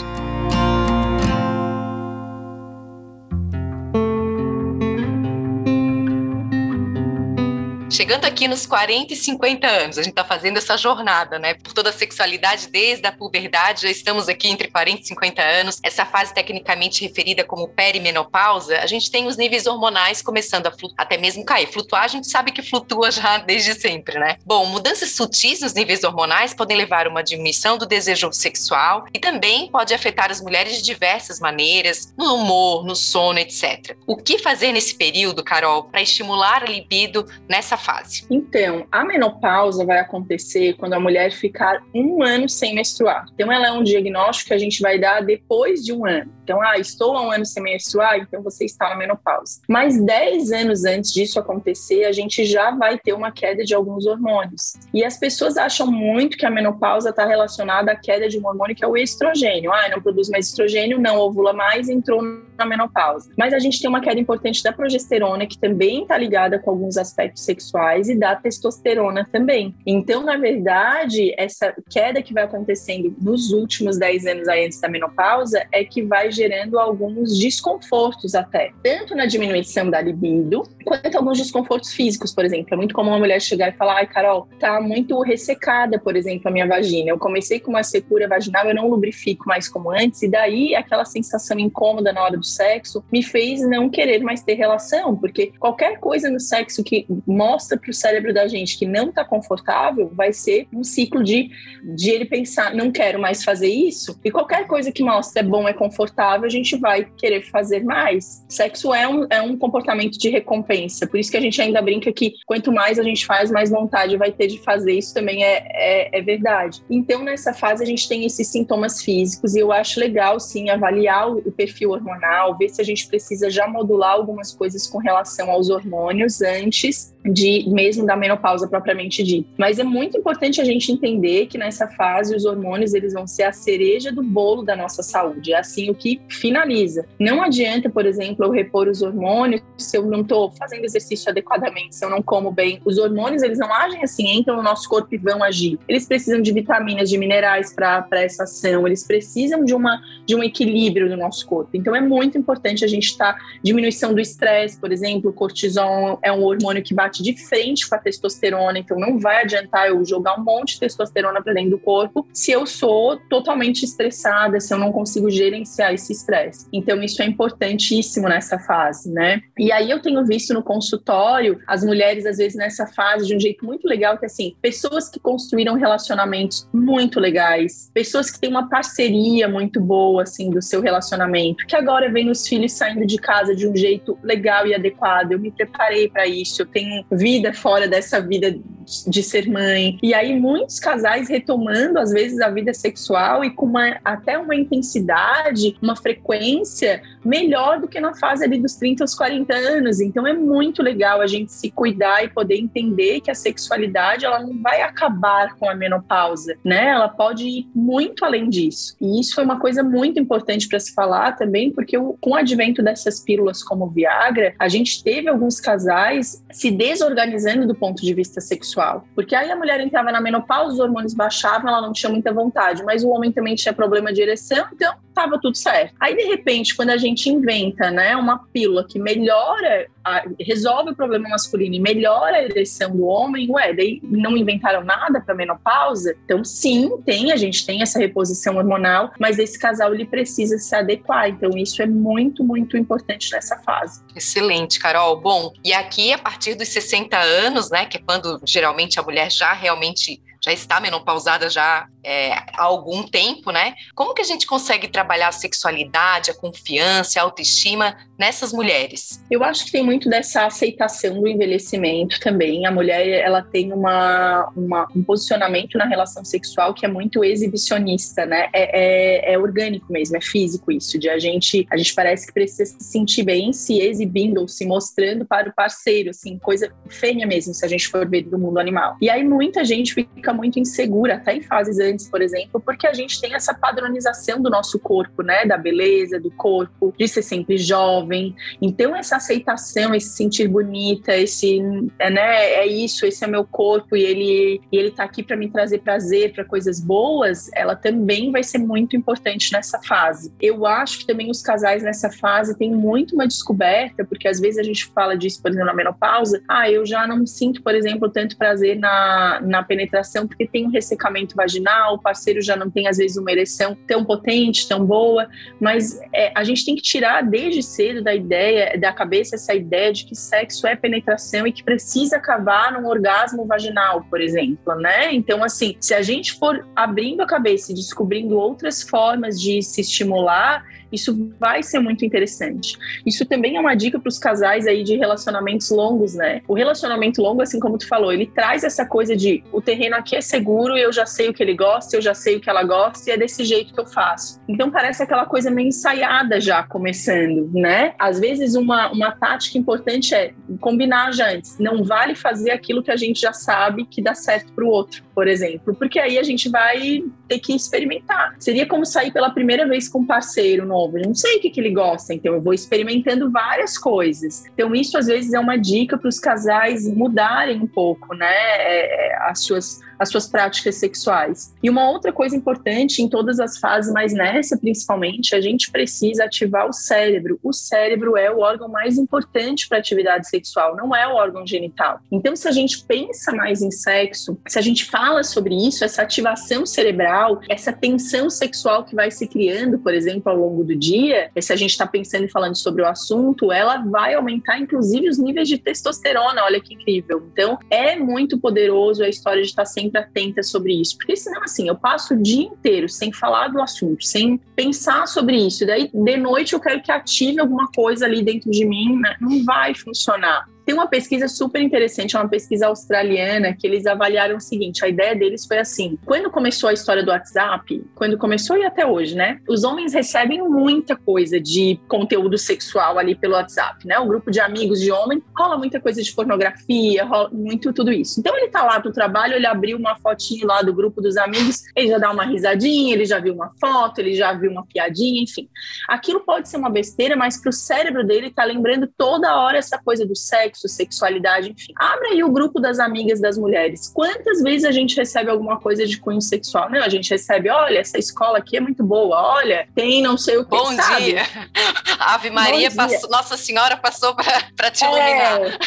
Chegando aqui nos 40 e 50 anos, a gente está fazendo essa jornada, né? Por toda a sexualidade, desde a puberdade, já estamos aqui entre 40 e 50 anos. Essa fase tecnicamente referida como perimenopausa, a gente tem os níveis hormonais começando a até mesmo cair. Flutuar, a gente sabe que flutua já desde sempre, né? Bom, mudanças sutis nos níveis hormonais podem levar a uma diminuição do desejo sexual e também pode afetar as mulheres de diversas maneiras, no humor, no sono, etc. O que fazer nesse período, Carol, para estimular a libido nessa fase? Então, a menopausa vai acontecer quando a mulher ficar um ano sem menstruar. Então, ela é um diagnóstico que a gente vai dar depois de um ano. Então, ah, estou há um ano sem menstruar, então você está na menopausa. Mas 10 anos antes disso acontecer, a gente já vai ter uma queda de alguns hormônios. E as pessoas acham muito que a menopausa está relacionada à queda de um hormônio que é o estrogênio. Ah, não produz mais estrogênio, não ovula mais, entrou na menopausa. Mas a gente tem uma queda importante da progesterona, que também está ligada com alguns aspectos sexuais sexuais e da testosterona também. Então, na verdade, essa queda que vai acontecendo nos últimos 10 anos aí antes da menopausa é que vai gerando alguns desconfortos até, tanto na diminuição da libido, quanto alguns desconfortos físicos, por exemplo. É muito comum uma mulher chegar e falar: ai, Carol, tá muito ressecada, por exemplo, a minha vagina. Eu comecei com uma secura vaginal, eu não lubrifico mais como antes, e daí aquela sensação incômoda na hora do sexo me fez não querer mais ter relação, porque qualquer coisa no sexo que mostra mostra para o cérebro da gente que não está confortável, vai ser um ciclo de, de ele pensar, não quero mais fazer isso. E qualquer coisa que mostra é bom, é confortável, a gente vai querer fazer mais. Sexo é um, é um comportamento de recompensa, por isso que a gente ainda brinca que quanto mais a gente faz, mais vontade vai ter de fazer. Isso também é, é, é verdade. Então, nessa fase, a gente tem esses sintomas físicos e eu acho legal, sim, avaliar o perfil hormonal, ver se a gente precisa já modular algumas coisas com relação aos hormônios antes de mesmo da menopausa propriamente dita. Mas é muito importante a gente entender que nessa fase os hormônios eles vão ser a cereja do bolo da nossa saúde, é assim o que finaliza. Não adianta, por exemplo, eu repor os hormônios se eu não estou fazendo exercício adequadamente, se eu não como bem. Os hormônios eles não agem assim, entram no nosso corpo e vão agir. Eles precisam de vitaminas, de minerais para essa ação. Eles precisam de uma de um equilíbrio no nosso corpo. Então é muito importante a gente estar tá, diminuição do estresse, por exemplo, cortisol é um hormônio que bate de frente com a testosterona, então não vai adiantar eu jogar um monte de testosterona para dentro do corpo se eu sou totalmente estressada, se eu não consigo gerenciar esse estresse. Então isso é importantíssimo nessa fase, né? E aí eu tenho visto no consultório as mulheres às vezes nessa fase de um jeito muito legal que assim, pessoas que construíram relacionamentos muito legais, pessoas que têm uma parceria muito boa assim do seu relacionamento, que agora vem os filhos saindo de casa de um jeito legal e adequado. Eu me preparei para isso, eu tenho vida fora dessa vida de ser mãe. E aí muitos casais retomando às vezes a vida sexual e com uma, até uma intensidade, uma frequência melhor do que na fase ali dos 30 aos 40 anos. Então é muito legal a gente se cuidar e poder entender que a sexualidade ela não vai acabar com a menopausa, né? Ela pode ir muito além disso. E isso foi uma coisa muito importante para se falar também, porque com o advento dessas pílulas como o Viagra, a gente teve alguns casais se desorganizando do ponto de vista sexual. Porque aí a mulher entrava na menopausa, os hormônios baixavam, ela não tinha muita vontade, mas o homem também tinha problema de ereção, então estava tudo certo. Aí, de repente, quando a gente inventa né, uma pílula que melhora a, resolve o problema masculino e melhora a ereção do homem, ué, daí não inventaram nada para menopausa? Então, sim, tem, a gente tem essa reposição hormonal, mas esse casal ele precisa se adequar. Então, isso é muito, muito importante nessa fase. Excelente, Carol. Bom, e aqui, a partir dos 60 anos, né, que é quando geralmente a mulher já realmente já está menopausada já é, há algum tempo, né? Como que a gente consegue trabalhar a sexualidade, a confiança, a autoestima nessas mulheres? Eu acho que tem muito dessa aceitação do envelhecimento também. A mulher ela tem uma, uma um posicionamento na relação sexual que é muito exibicionista, né? É, é, é, orgânico mesmo, é físico isso. De a gente a gente parece que precisa se sentir bem se exibindo ou se mostrando para o parceiro, assim, coisa fêmea mesmo, se a gente for ver do mundo animal. E aí muita gente fica muito insegura, até em fases antes, por exemplo, porque a gente tem essa padronização do nosso corpo, né? Da beleza, do corpo, de ser sempre jovem. Então, essa aceitação, esse sentir bonita, esse, é, né? É isso, esse é meu corpo e ele, e ele tá aqui para me trazer prazer, para coisas boas, ela também vai ser muito importante nessa fase. Eu acho que também os casais nessa fase têm muito uma descoberta, porque às vezes a gente fala disso, por exemplo, na menopausa, ah, eu já não sinto, por exemplo, tanto prazer na, na penetração porque tem um ressecamento vaginal, o parceiro já não tem, às vezes, uma ereção tão potente, tão boa, mas é, a gente tem que tirar desde cedo da ideia, da cabeça, essa ideia de que sexo é penetração e que precisa acabar num orgasmo vaginal, por exemplo, né? Então, assim, se a gente for abrindo a cabeça e descobrindo outras formas de se estimular, isso vai ser muito interessante. Isso também é uma dica para os casais aí de relacionamentos longos, né? O relacionamento longo, assim como tu falou, ele traz essa coisa de o terreno aqui é seguro, eu já sei o que ele gosta, eu já sei o que ela gosta e é desse jeito que eu faço. Então parece aquela coisa meio ensaiada já começando, né? Às vezes uma, uma tática importante é combinar já antes. Não vale fazer aquilo que a gente já sabe que dá certo para o outro, por exemplo, porque aí a gente vai ter que experimentar. Seria como sair pela primeira vez com um parceiro no novo, eu não sei o que, que ele gosta, então eu vou experimentando várias coisas. Então, isso às vezes é uma dica para os casais mudarem um pouco, né, é, é, as suas as suas práticas sexuais. E uma outra coisa importante em todas as fases, mas nessa principalmente, a gente precisa ativar o cérebro. O cérebro é o órgão mais importante para atividade sexual, não é o órgão genital. Então, se a gente pensa mais em sexo, se a gente fala sobre isso, essa ativação cerebral, essa tensão sexual que vai se criando, por exemplo, ao longo do dia, se a gente está pensando e falando sobre o assunto, ela vai aumentar, inclusive, os níveis de testosterona. Olha que incrível. Então, é muito poderoso a história de estar sempre sempre atenta sobre isso, porque senão, assim, eu passo o dia inteiro sem falar do assunto, sem pensar sobre isso, daí de noite eu quero que ative alguma coisa ali dentro de mim, né? não vai funcionar. Tem uma pesquisa super interessante, é uma pesquisa australiana, que eles avaliaram o seguinte: a ideia deles foi assim: quando começou a história do WhatsApp, quando começou e até hoje, né? Os homens recebem muita coisa de conteúdo sexual ali pelo WhatsApp, né? O grupo de amigos de homem rola muita coisa de pornografia, rola muito tudo isso. Então ele tá lá pro trabalho, ele abriu uma fotinho lá do grupo dos amigos, ele já dá uma risadinha, ele já viu uma foto, ele já viu uma piadinha, enfim. Aquilo pode ser uma besteira, mas pro cérebro dele tá lembrando toda hora essa coisa do sexo sexo, sexualidade, enfim. Abre aí o grupo das amigas das mulheres. Quantas vezes a gente recebe alguma coisa de cunho sexual? Não, a gente recebe, olha, essa escola aqui é muito boa, olha, tem não sei o que, Bom sabe? dia. Ave Maria, passou, Nossa Senhora passou para te iluminar.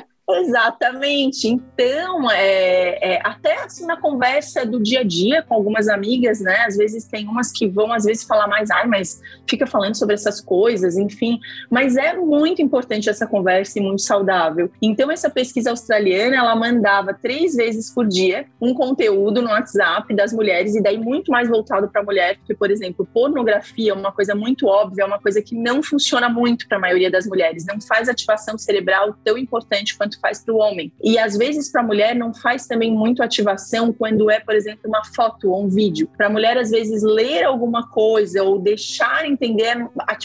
Exatamente. Então, é, é, até assim na conversa do dia a dia com algumas amigas, né? Às vezes tem umas que vão, às vezes, falar mais, ai, mas fica falando sobre essas coisas, enfim. Mas é muito importante essa conversa e muito saudável. Então, essa pesquisa australiana, ela mandava três vezes por dia um conteúdo no WhatsApp das mulheres, e daí muito mais voltado para a mulher, porque, por exemplo, pornografia é uma coisa muito óbvia, é uma coisa que não funciona muito para a maioria das mulheres, não faz ativação cerebral tão importante quanto faz para o homem. E às vezes para a mulher não faz também muito ativação quando é, por exemplo, uma foto ou um vídeo. Para a mulher, às vezes, ler alguma coisa ou deixar entender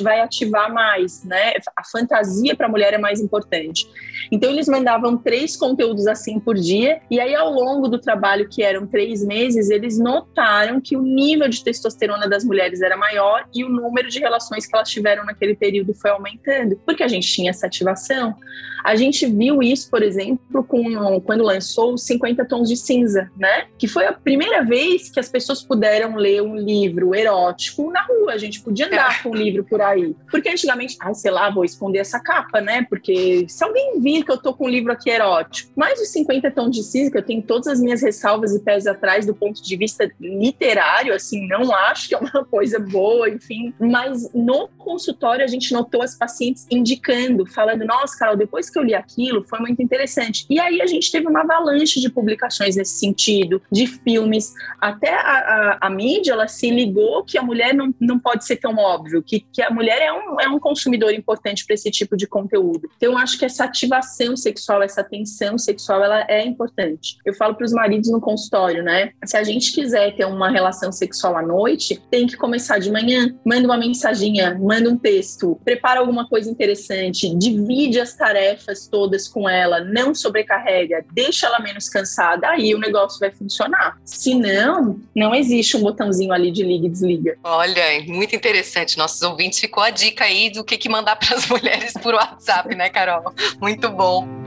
vai ativar mais, né? A fantasia para a mulher é mais importante. Então, eles mandavam três conteúdos assim por dia, e aí, ao longo do trabalho, que eram três meses, eles notaram que o nível de testosterona das mulheres era maior e o número de relações que elas tiveram naquele período foi aumentando, porque a gente tinha essa ativação. A gente viu isso isso, por exemplo, com quando lançou os 50 Tons de Cinza, né? Que foi a primeira vez que as pessoas puderam ler um livro erótico na rua. A gente podia andar é. com o livro por aí. Porque antigamente, ah, sei lá, vou esconder essa capa, né? Porque se alguém vir que eu tô com um livro aqui erótico. Mas os 50 Tons de Cinza, que eu tenho todas as minhas ressalvas e pés atrás do ponto de vista literário, assim, não acho que é uma coisa boa, enfim. Mas no consultório a gente notou as pacientes indicando, falando, nossa, Carol, depois que eu li aquilo, foi muito interessante. E aí a gente teve uma avalanche de publicações nesse sentido, de filmes. Até a, a, a mídia, ela se ligou que a mulher não, não pode ser tão óbvio, que, que a mulher é um, é um consumidor importante para esse tipo de conteúdo. Então, eu acho que essa ativação sexual, essa tensão sexual, ela é importante. Eu falo para os maridos no consultório, né? Se a gente quiser ter uma relação sexual à noite, tem que começar de manhã. Manda uma mensaginha, manda um texto, prepara alguma coisa interessante, divide as tarefas todas com ela, não sobrecarrega, deixa ela menos cansada, aí o negócio vai funcionar. Se não, não existe um botãozinho ali de liga e desliga. Olha, muito interessante. Nossos ouvintes ficou a dica aí do que, que mandar para as mulheres por WhatsApp, né, Carol? Muito bom.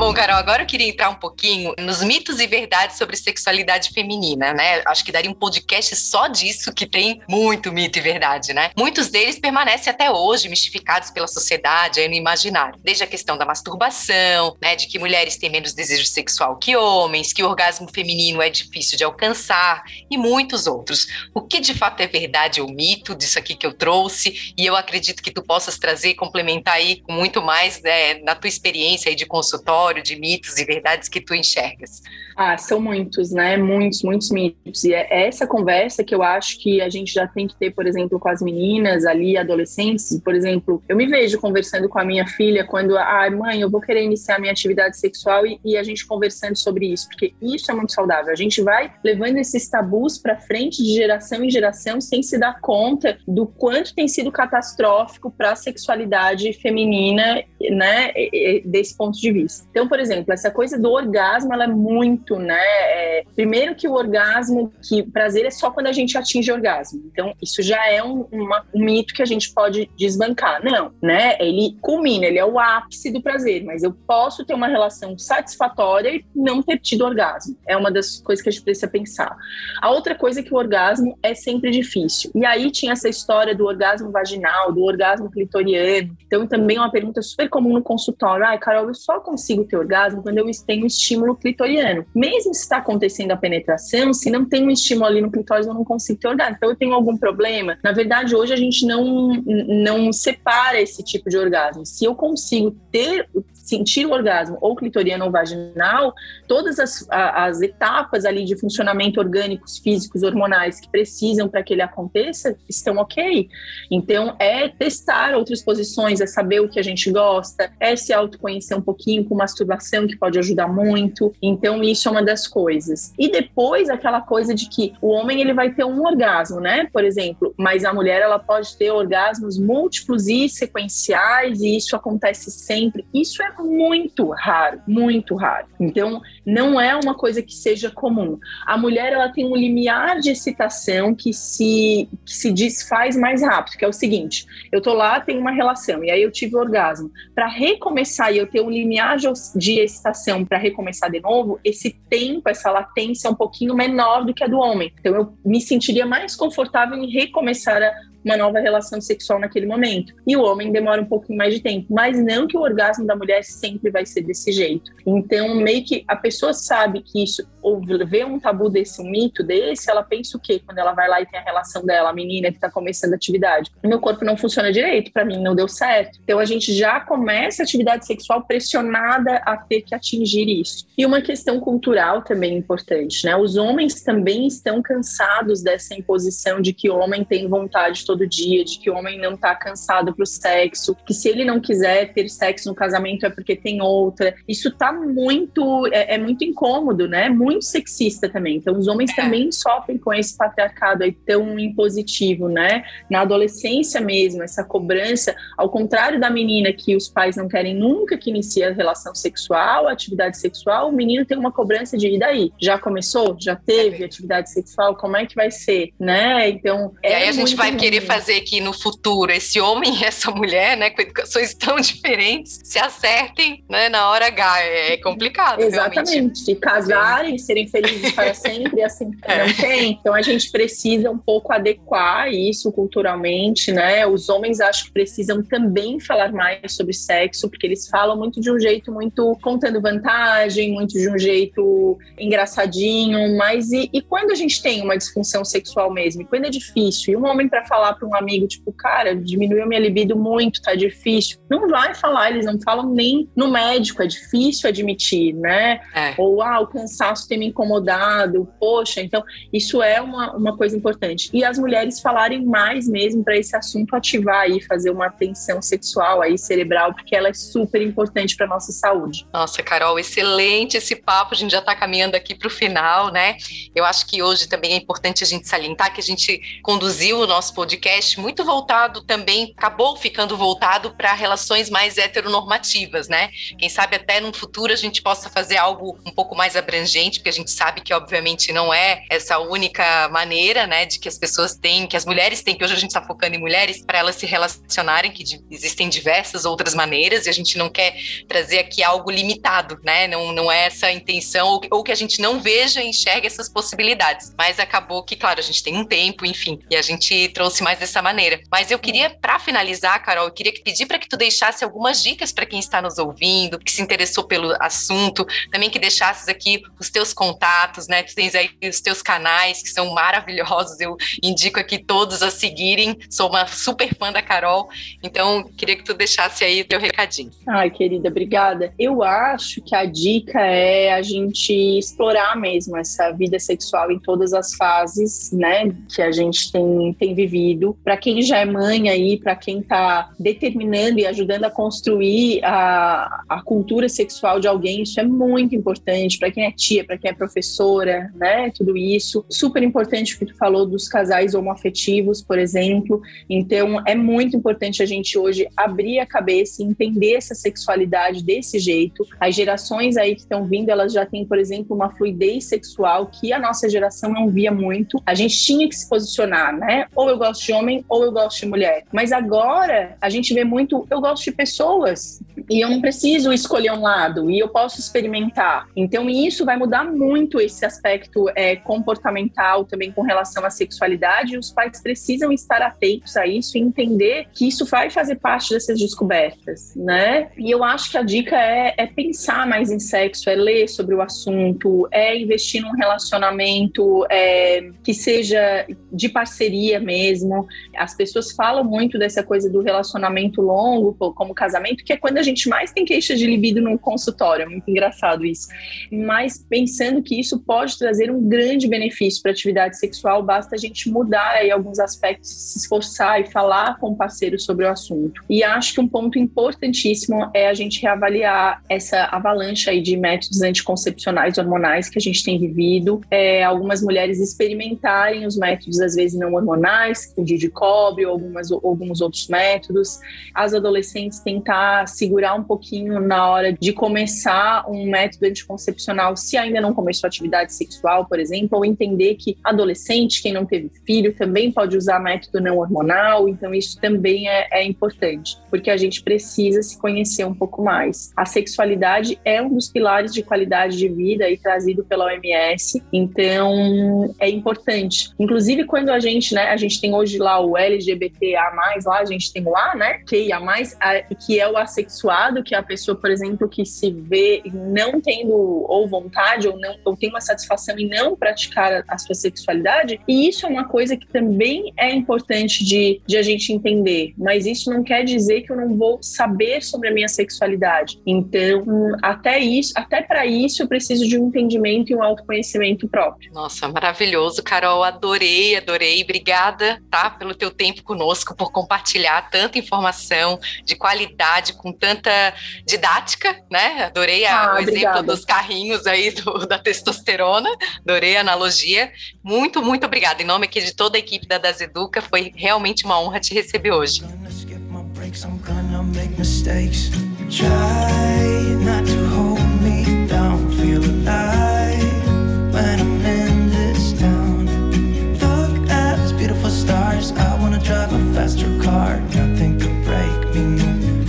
Bom, Carol, agora eu queria entrar um pouquinho nos mitos e verdades sobre sexualidade feminina, né? Acho que daria um podcast só disso, que tem muito mito e verdade, né? Muitos deles permanecem até hoje mistificados pela sociedade, aí no imaginário. Desde a questão da masturbação, né? De que mulheres têm menos desejo sexual que homens, que o orgasmo feminino é difícil de alcançar e muitos outros. O que de fato é verdade ou mito disso aqui que eu trouxe? E eu acredito que tu possas trazer e complementar aí com muito mais né, na tua experiência aí de consultório de mitos e verdades que tu enxergas? Ah, são muitos, né? Muitos, muitos mitos. E é essa conversa que eu acho que a gente já tem que ter, por exemplo, com as meninas ali, adolescentes. Por exemplo, eu me vejo conversando com a minha filha quando, ah, mãe, eu vou querer iniciar minha atividade sexual e, e a gente conversando sobre isso, porque isso é muito saudável. A gente vai levando esses tabus para frente de geração em geração sem se dar conta do quanto tem sido catastrófico para a sexualidade feminina, né, desse ponto de vista. Então, por exemplo, essa coisa do orgasmo, ela é muito, né? É, primeiro que o orgasmo, que prazer é só quando a gente atinge orgasmo. Então, isso já é um, uma, um mito que a gente pode desbancar. Não, né? Ele culmina, ele é o ápice do prazer, mas eu posso ter uma relação satisfatória e não ter tido orgasmo. É uma das coisas que a gente precisa pensar. A outra coisa é que o orgasmo é sempre difícil. E aí tinha essa história do orgasmo vaginal, do orgasmo clitoriano. Então, também é uma pergunta super comum no consultório. Ai, Carol, eu só consigo ter orgasmo quando eu tenho estímulo clitoriano. Mesmo se está acontecendo a penetração, se não tem um estímulo ali no clitóris, eu não consigo ter orgasmo. Então eu tenho algum problema? Na verdade, hoje a gente não, não separa esse tipo de orgasmo. Se eu consigo ter sentir o orgasmo ou clitoriano ou vaginal, todas as, as etapas ali de funcionamento orgânicos, físicos, hormonais que precisam para que ele aconteça estão ok. Então, é testar outras posições, é saber o que a gente gosta, é se autoconhecer um pouquinho com masturbação, que pode ajudar muito. Então, isso é uma das coisas. E depois, aquela coisa de que o homem ele vai ter um orgasmo, né? Por exemplo, mas a mulher ela pode ter orgasmos múltiplos e sequenciais, e isso acontece sempre. Isso é muito raro, muito raro. Então, não é uma coisa que seja comum. A mulher ela tem um limiar de excitação que se, que se desfaz mais rápido, que é o seguinte: eu tô lá, tenho uma relação, e aí eu tive orgasmo. Para recomeçar e eu ter um limiar de, excitação para recomeçar de novo, esse tempo, essa latência é um pouquinho menor do que a do homem. Então, eu me sentiria mais confortável em recomeçar a uma nova relação sexual naquele momento. E o homem demora um pouquinho mais de tempo, mas não que o orgasmo da mulher sempre vai ser desse jeito. Então, meio que a pessoa sabe que isso, ou vê um tabu desse, um mito desse, ela pensa o quê? Quando ela vai lá e tem a relação dela, a menina que está começando a atividade. Meu corpo não funciona direito, para mim não deu certo. Então, a gente já começa a atividade sexual pressionada a ter que atingir isso. E uma questão cultural também importante, né? Os homens também estão cansados dessa imposição de que homem tem vontade todo dia, de que o homem não tá cansado pro sexo, que se ele não quiser ter sexo no casamento é porque tem outra. Isso tá muito, é, é muito incômodo, né? Muito sexista também. Então, os homens é. também sofrem com esse patriarcado aí tão impositivo, né? Na adolescência mesmo, essa cobrança, ao contrário da menina que os pais não querem nunca que inicie a relação sexual, a atividade sexual, o menino tem uma cobrança de e daí? Já começou? Já teve atividade sexual? Como é que vai ser, né? Então, é e aí a gente vai ruim. Fazer aqui no futuro esse homem e essa mulher, né, com educações tão diferentes, se acertem, né, na hora H. É complicado, Exatamente. Realmente. Casarem, serem felizes para sempre, assim é. não tem. Então a gente precisa um pouco adequar isso culturalmente, né? Os homens acho que precisam também falar mais sobre sexo, porque eles falam muito de um jeito muito contando vantagem, muito de um jeito engraçadinho, mas e, e quando a gente tem uma disfunção sexual mesmo, e quando é difícil, e um homem para falar para um amigo, tipo, cara, diminuiu minha libido muito, tá difícil, não vai falar, eles não falam nem no médico, é difícil admitir, né? É. Ou, ah, o cansaço tem me incomodado, poxa, então isso é uma, uma coisa importante. E as mulheres falarem mais mesmo para esse assunto ativar aí, fazer uma atenção sexual aí, cerebral, porque ela é super importante para nossa saúde. Nossa, Carol, excelente esse papo, a gente já está caminhando aqui para o final, né? Eu acho que hoje também é importante a gente salientar que a gente conduziu o nosso podcast muito voltado também, acabou ficando voltado para relações mais heteronormativas, né? Quem sabe até no futuro a gente possa fazer algo um pouco mais abrangente, porque a gente sabe que obviamente não é essa única maneira, né, de que as pessoas têm, que as mulheres têm, que hoje a gente está focando em mulheres, para elas se relacionarem, que existem diversas outras maneiras e a gente não quer trazer aqui algo limitado, né? Não, não é essa a intenção, ou, ou que a gente não veja e enxergue essas possibilidades. Mas acabou que, claro, a gente tem um tempo, enfim, e a gente trouxe mais dessa maneira. Mas eu queria, para finalizar, Carol, eu queria pedir para que tu deixasse algumas dicas para quem está nos ouvindo, que se interessou pelo assunto, também que deixasses aqui os teus contatos, né? Tu tens aí os teus canais que são maravilhosos, eu indico aqui todos a seguirem. Sou uma super fã da Carol, então queria que tu deixasse aí o teu recadinho. Ai, querida, obrigada. Eu acho que a dica é a gente explorar mesmo essa vida sexual em todas as fases, né, que a gente tem, tem vivido. Para quem já é mãe aí, para quem está determinando e ajudando a construir a, a cultura sexual de alguém, isso é muito importante. Para quem é tia, para quem é professora, né, tudo isso. Super importante o que tu falou dos casais homoafetivos, por exemplo. Então, é muito importante a gente hoje abrir a cabeça e entender essa sexualidade desse jeito. As gerações aí que estão vindo, elas já têm, por exemplo, uma fluidez sexual que a nossa geração não via muito. A gente tinha que se posicionar, né? Ou eu gosto de homem ou eu gosto de mulher. Mas agora a gente vê muito, eu gosto de pessoas e eu não preciso escolher um lado e eu posso experimentar. Então, isso vai mudar muito esse aspecto é, comportamental também com relação à sexualidade. Os pais precisam estar atentos a isso e entender que isso vai fazer parte dessas descobertas, né? E eu acho que a dica é, é pensar mais em sexo, é ler sobre o assunto, é investir num relacionamento é, que seja de parceria mesmo. As pessoas falam muito dessa coisa do relacionamento longo, como casamento, que é quando a gente mais tem queixa de libido no consultório. É muito engraçado isso. Mas pensando que isso pode trazer um grande benefício para a atividade sexual, basta a gente mudar aí alguns aspectos, se esforçar e falar com o parceiro sobre o assunto. E acho que um ponto importantíssimo é a gente reavaliar essa avalanche aí de métodos anticoncepcionais hormonais que a gente tem vivido. É, algumas mulheres experimentarem os métodos, às vezes não hormonais, o de cobre ou algumas, alguns outros métodos. As adolescentes tentar segurar um pouquinho na hora de começar um método anticoncepcional, se ainda não começou atividade sexual, por exemplo, ou entender que adolescente, quem não teve filho, também pode usar método não hormonal. Então, isso também é, é importante, porque a gente precisa se conhecer um pouco mais. A sexualidade é um dos pilares de qualidade de vida e trazido pela OMS, então é importante. Inclusive, quando a gente, né, a gente tem hoje lá o LGBTA+, lá a gente tem lá, né, QIA+, que é o assexuado, que é a pessoa, por exemplo, que se vê não tendo ou vontade ou não ou tem uma satisfação em não praticar a sua sexualidade, e isso é uma coisa que também é importante de, de a gente entender, mas isso não quer dizer que eu não vou saber sobre a minha sexualidade. Então, até isso, até para isso eu preciso de um entendimento e um autoconhecimento próprio. Nossa, maravilhoso, Carol, adorei, adorei. Obrigada, tá? Tá? Pelo teu tempo conosco, por compartilhar tanta informação de qualidade, com tanta didática, né? Adorei a, ah, o exemplo dos carrinhos aí do, da testosterona, adorei a analogia. Muito, muito obrigada. Em nome aqui de toda a equipe da Das Educa, foi realmente uma honra te receber hoje. Try drive a faster car. Nothing can break me.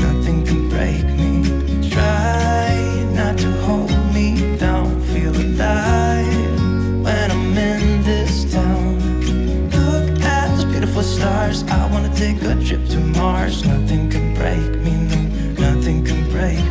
Nothing can break me. Try not to hold me down. Feel alive when I'm in this town. Look at those beautiful stars. I wanna take a trip to Mars. Nothing can break me. No, nothing can break me.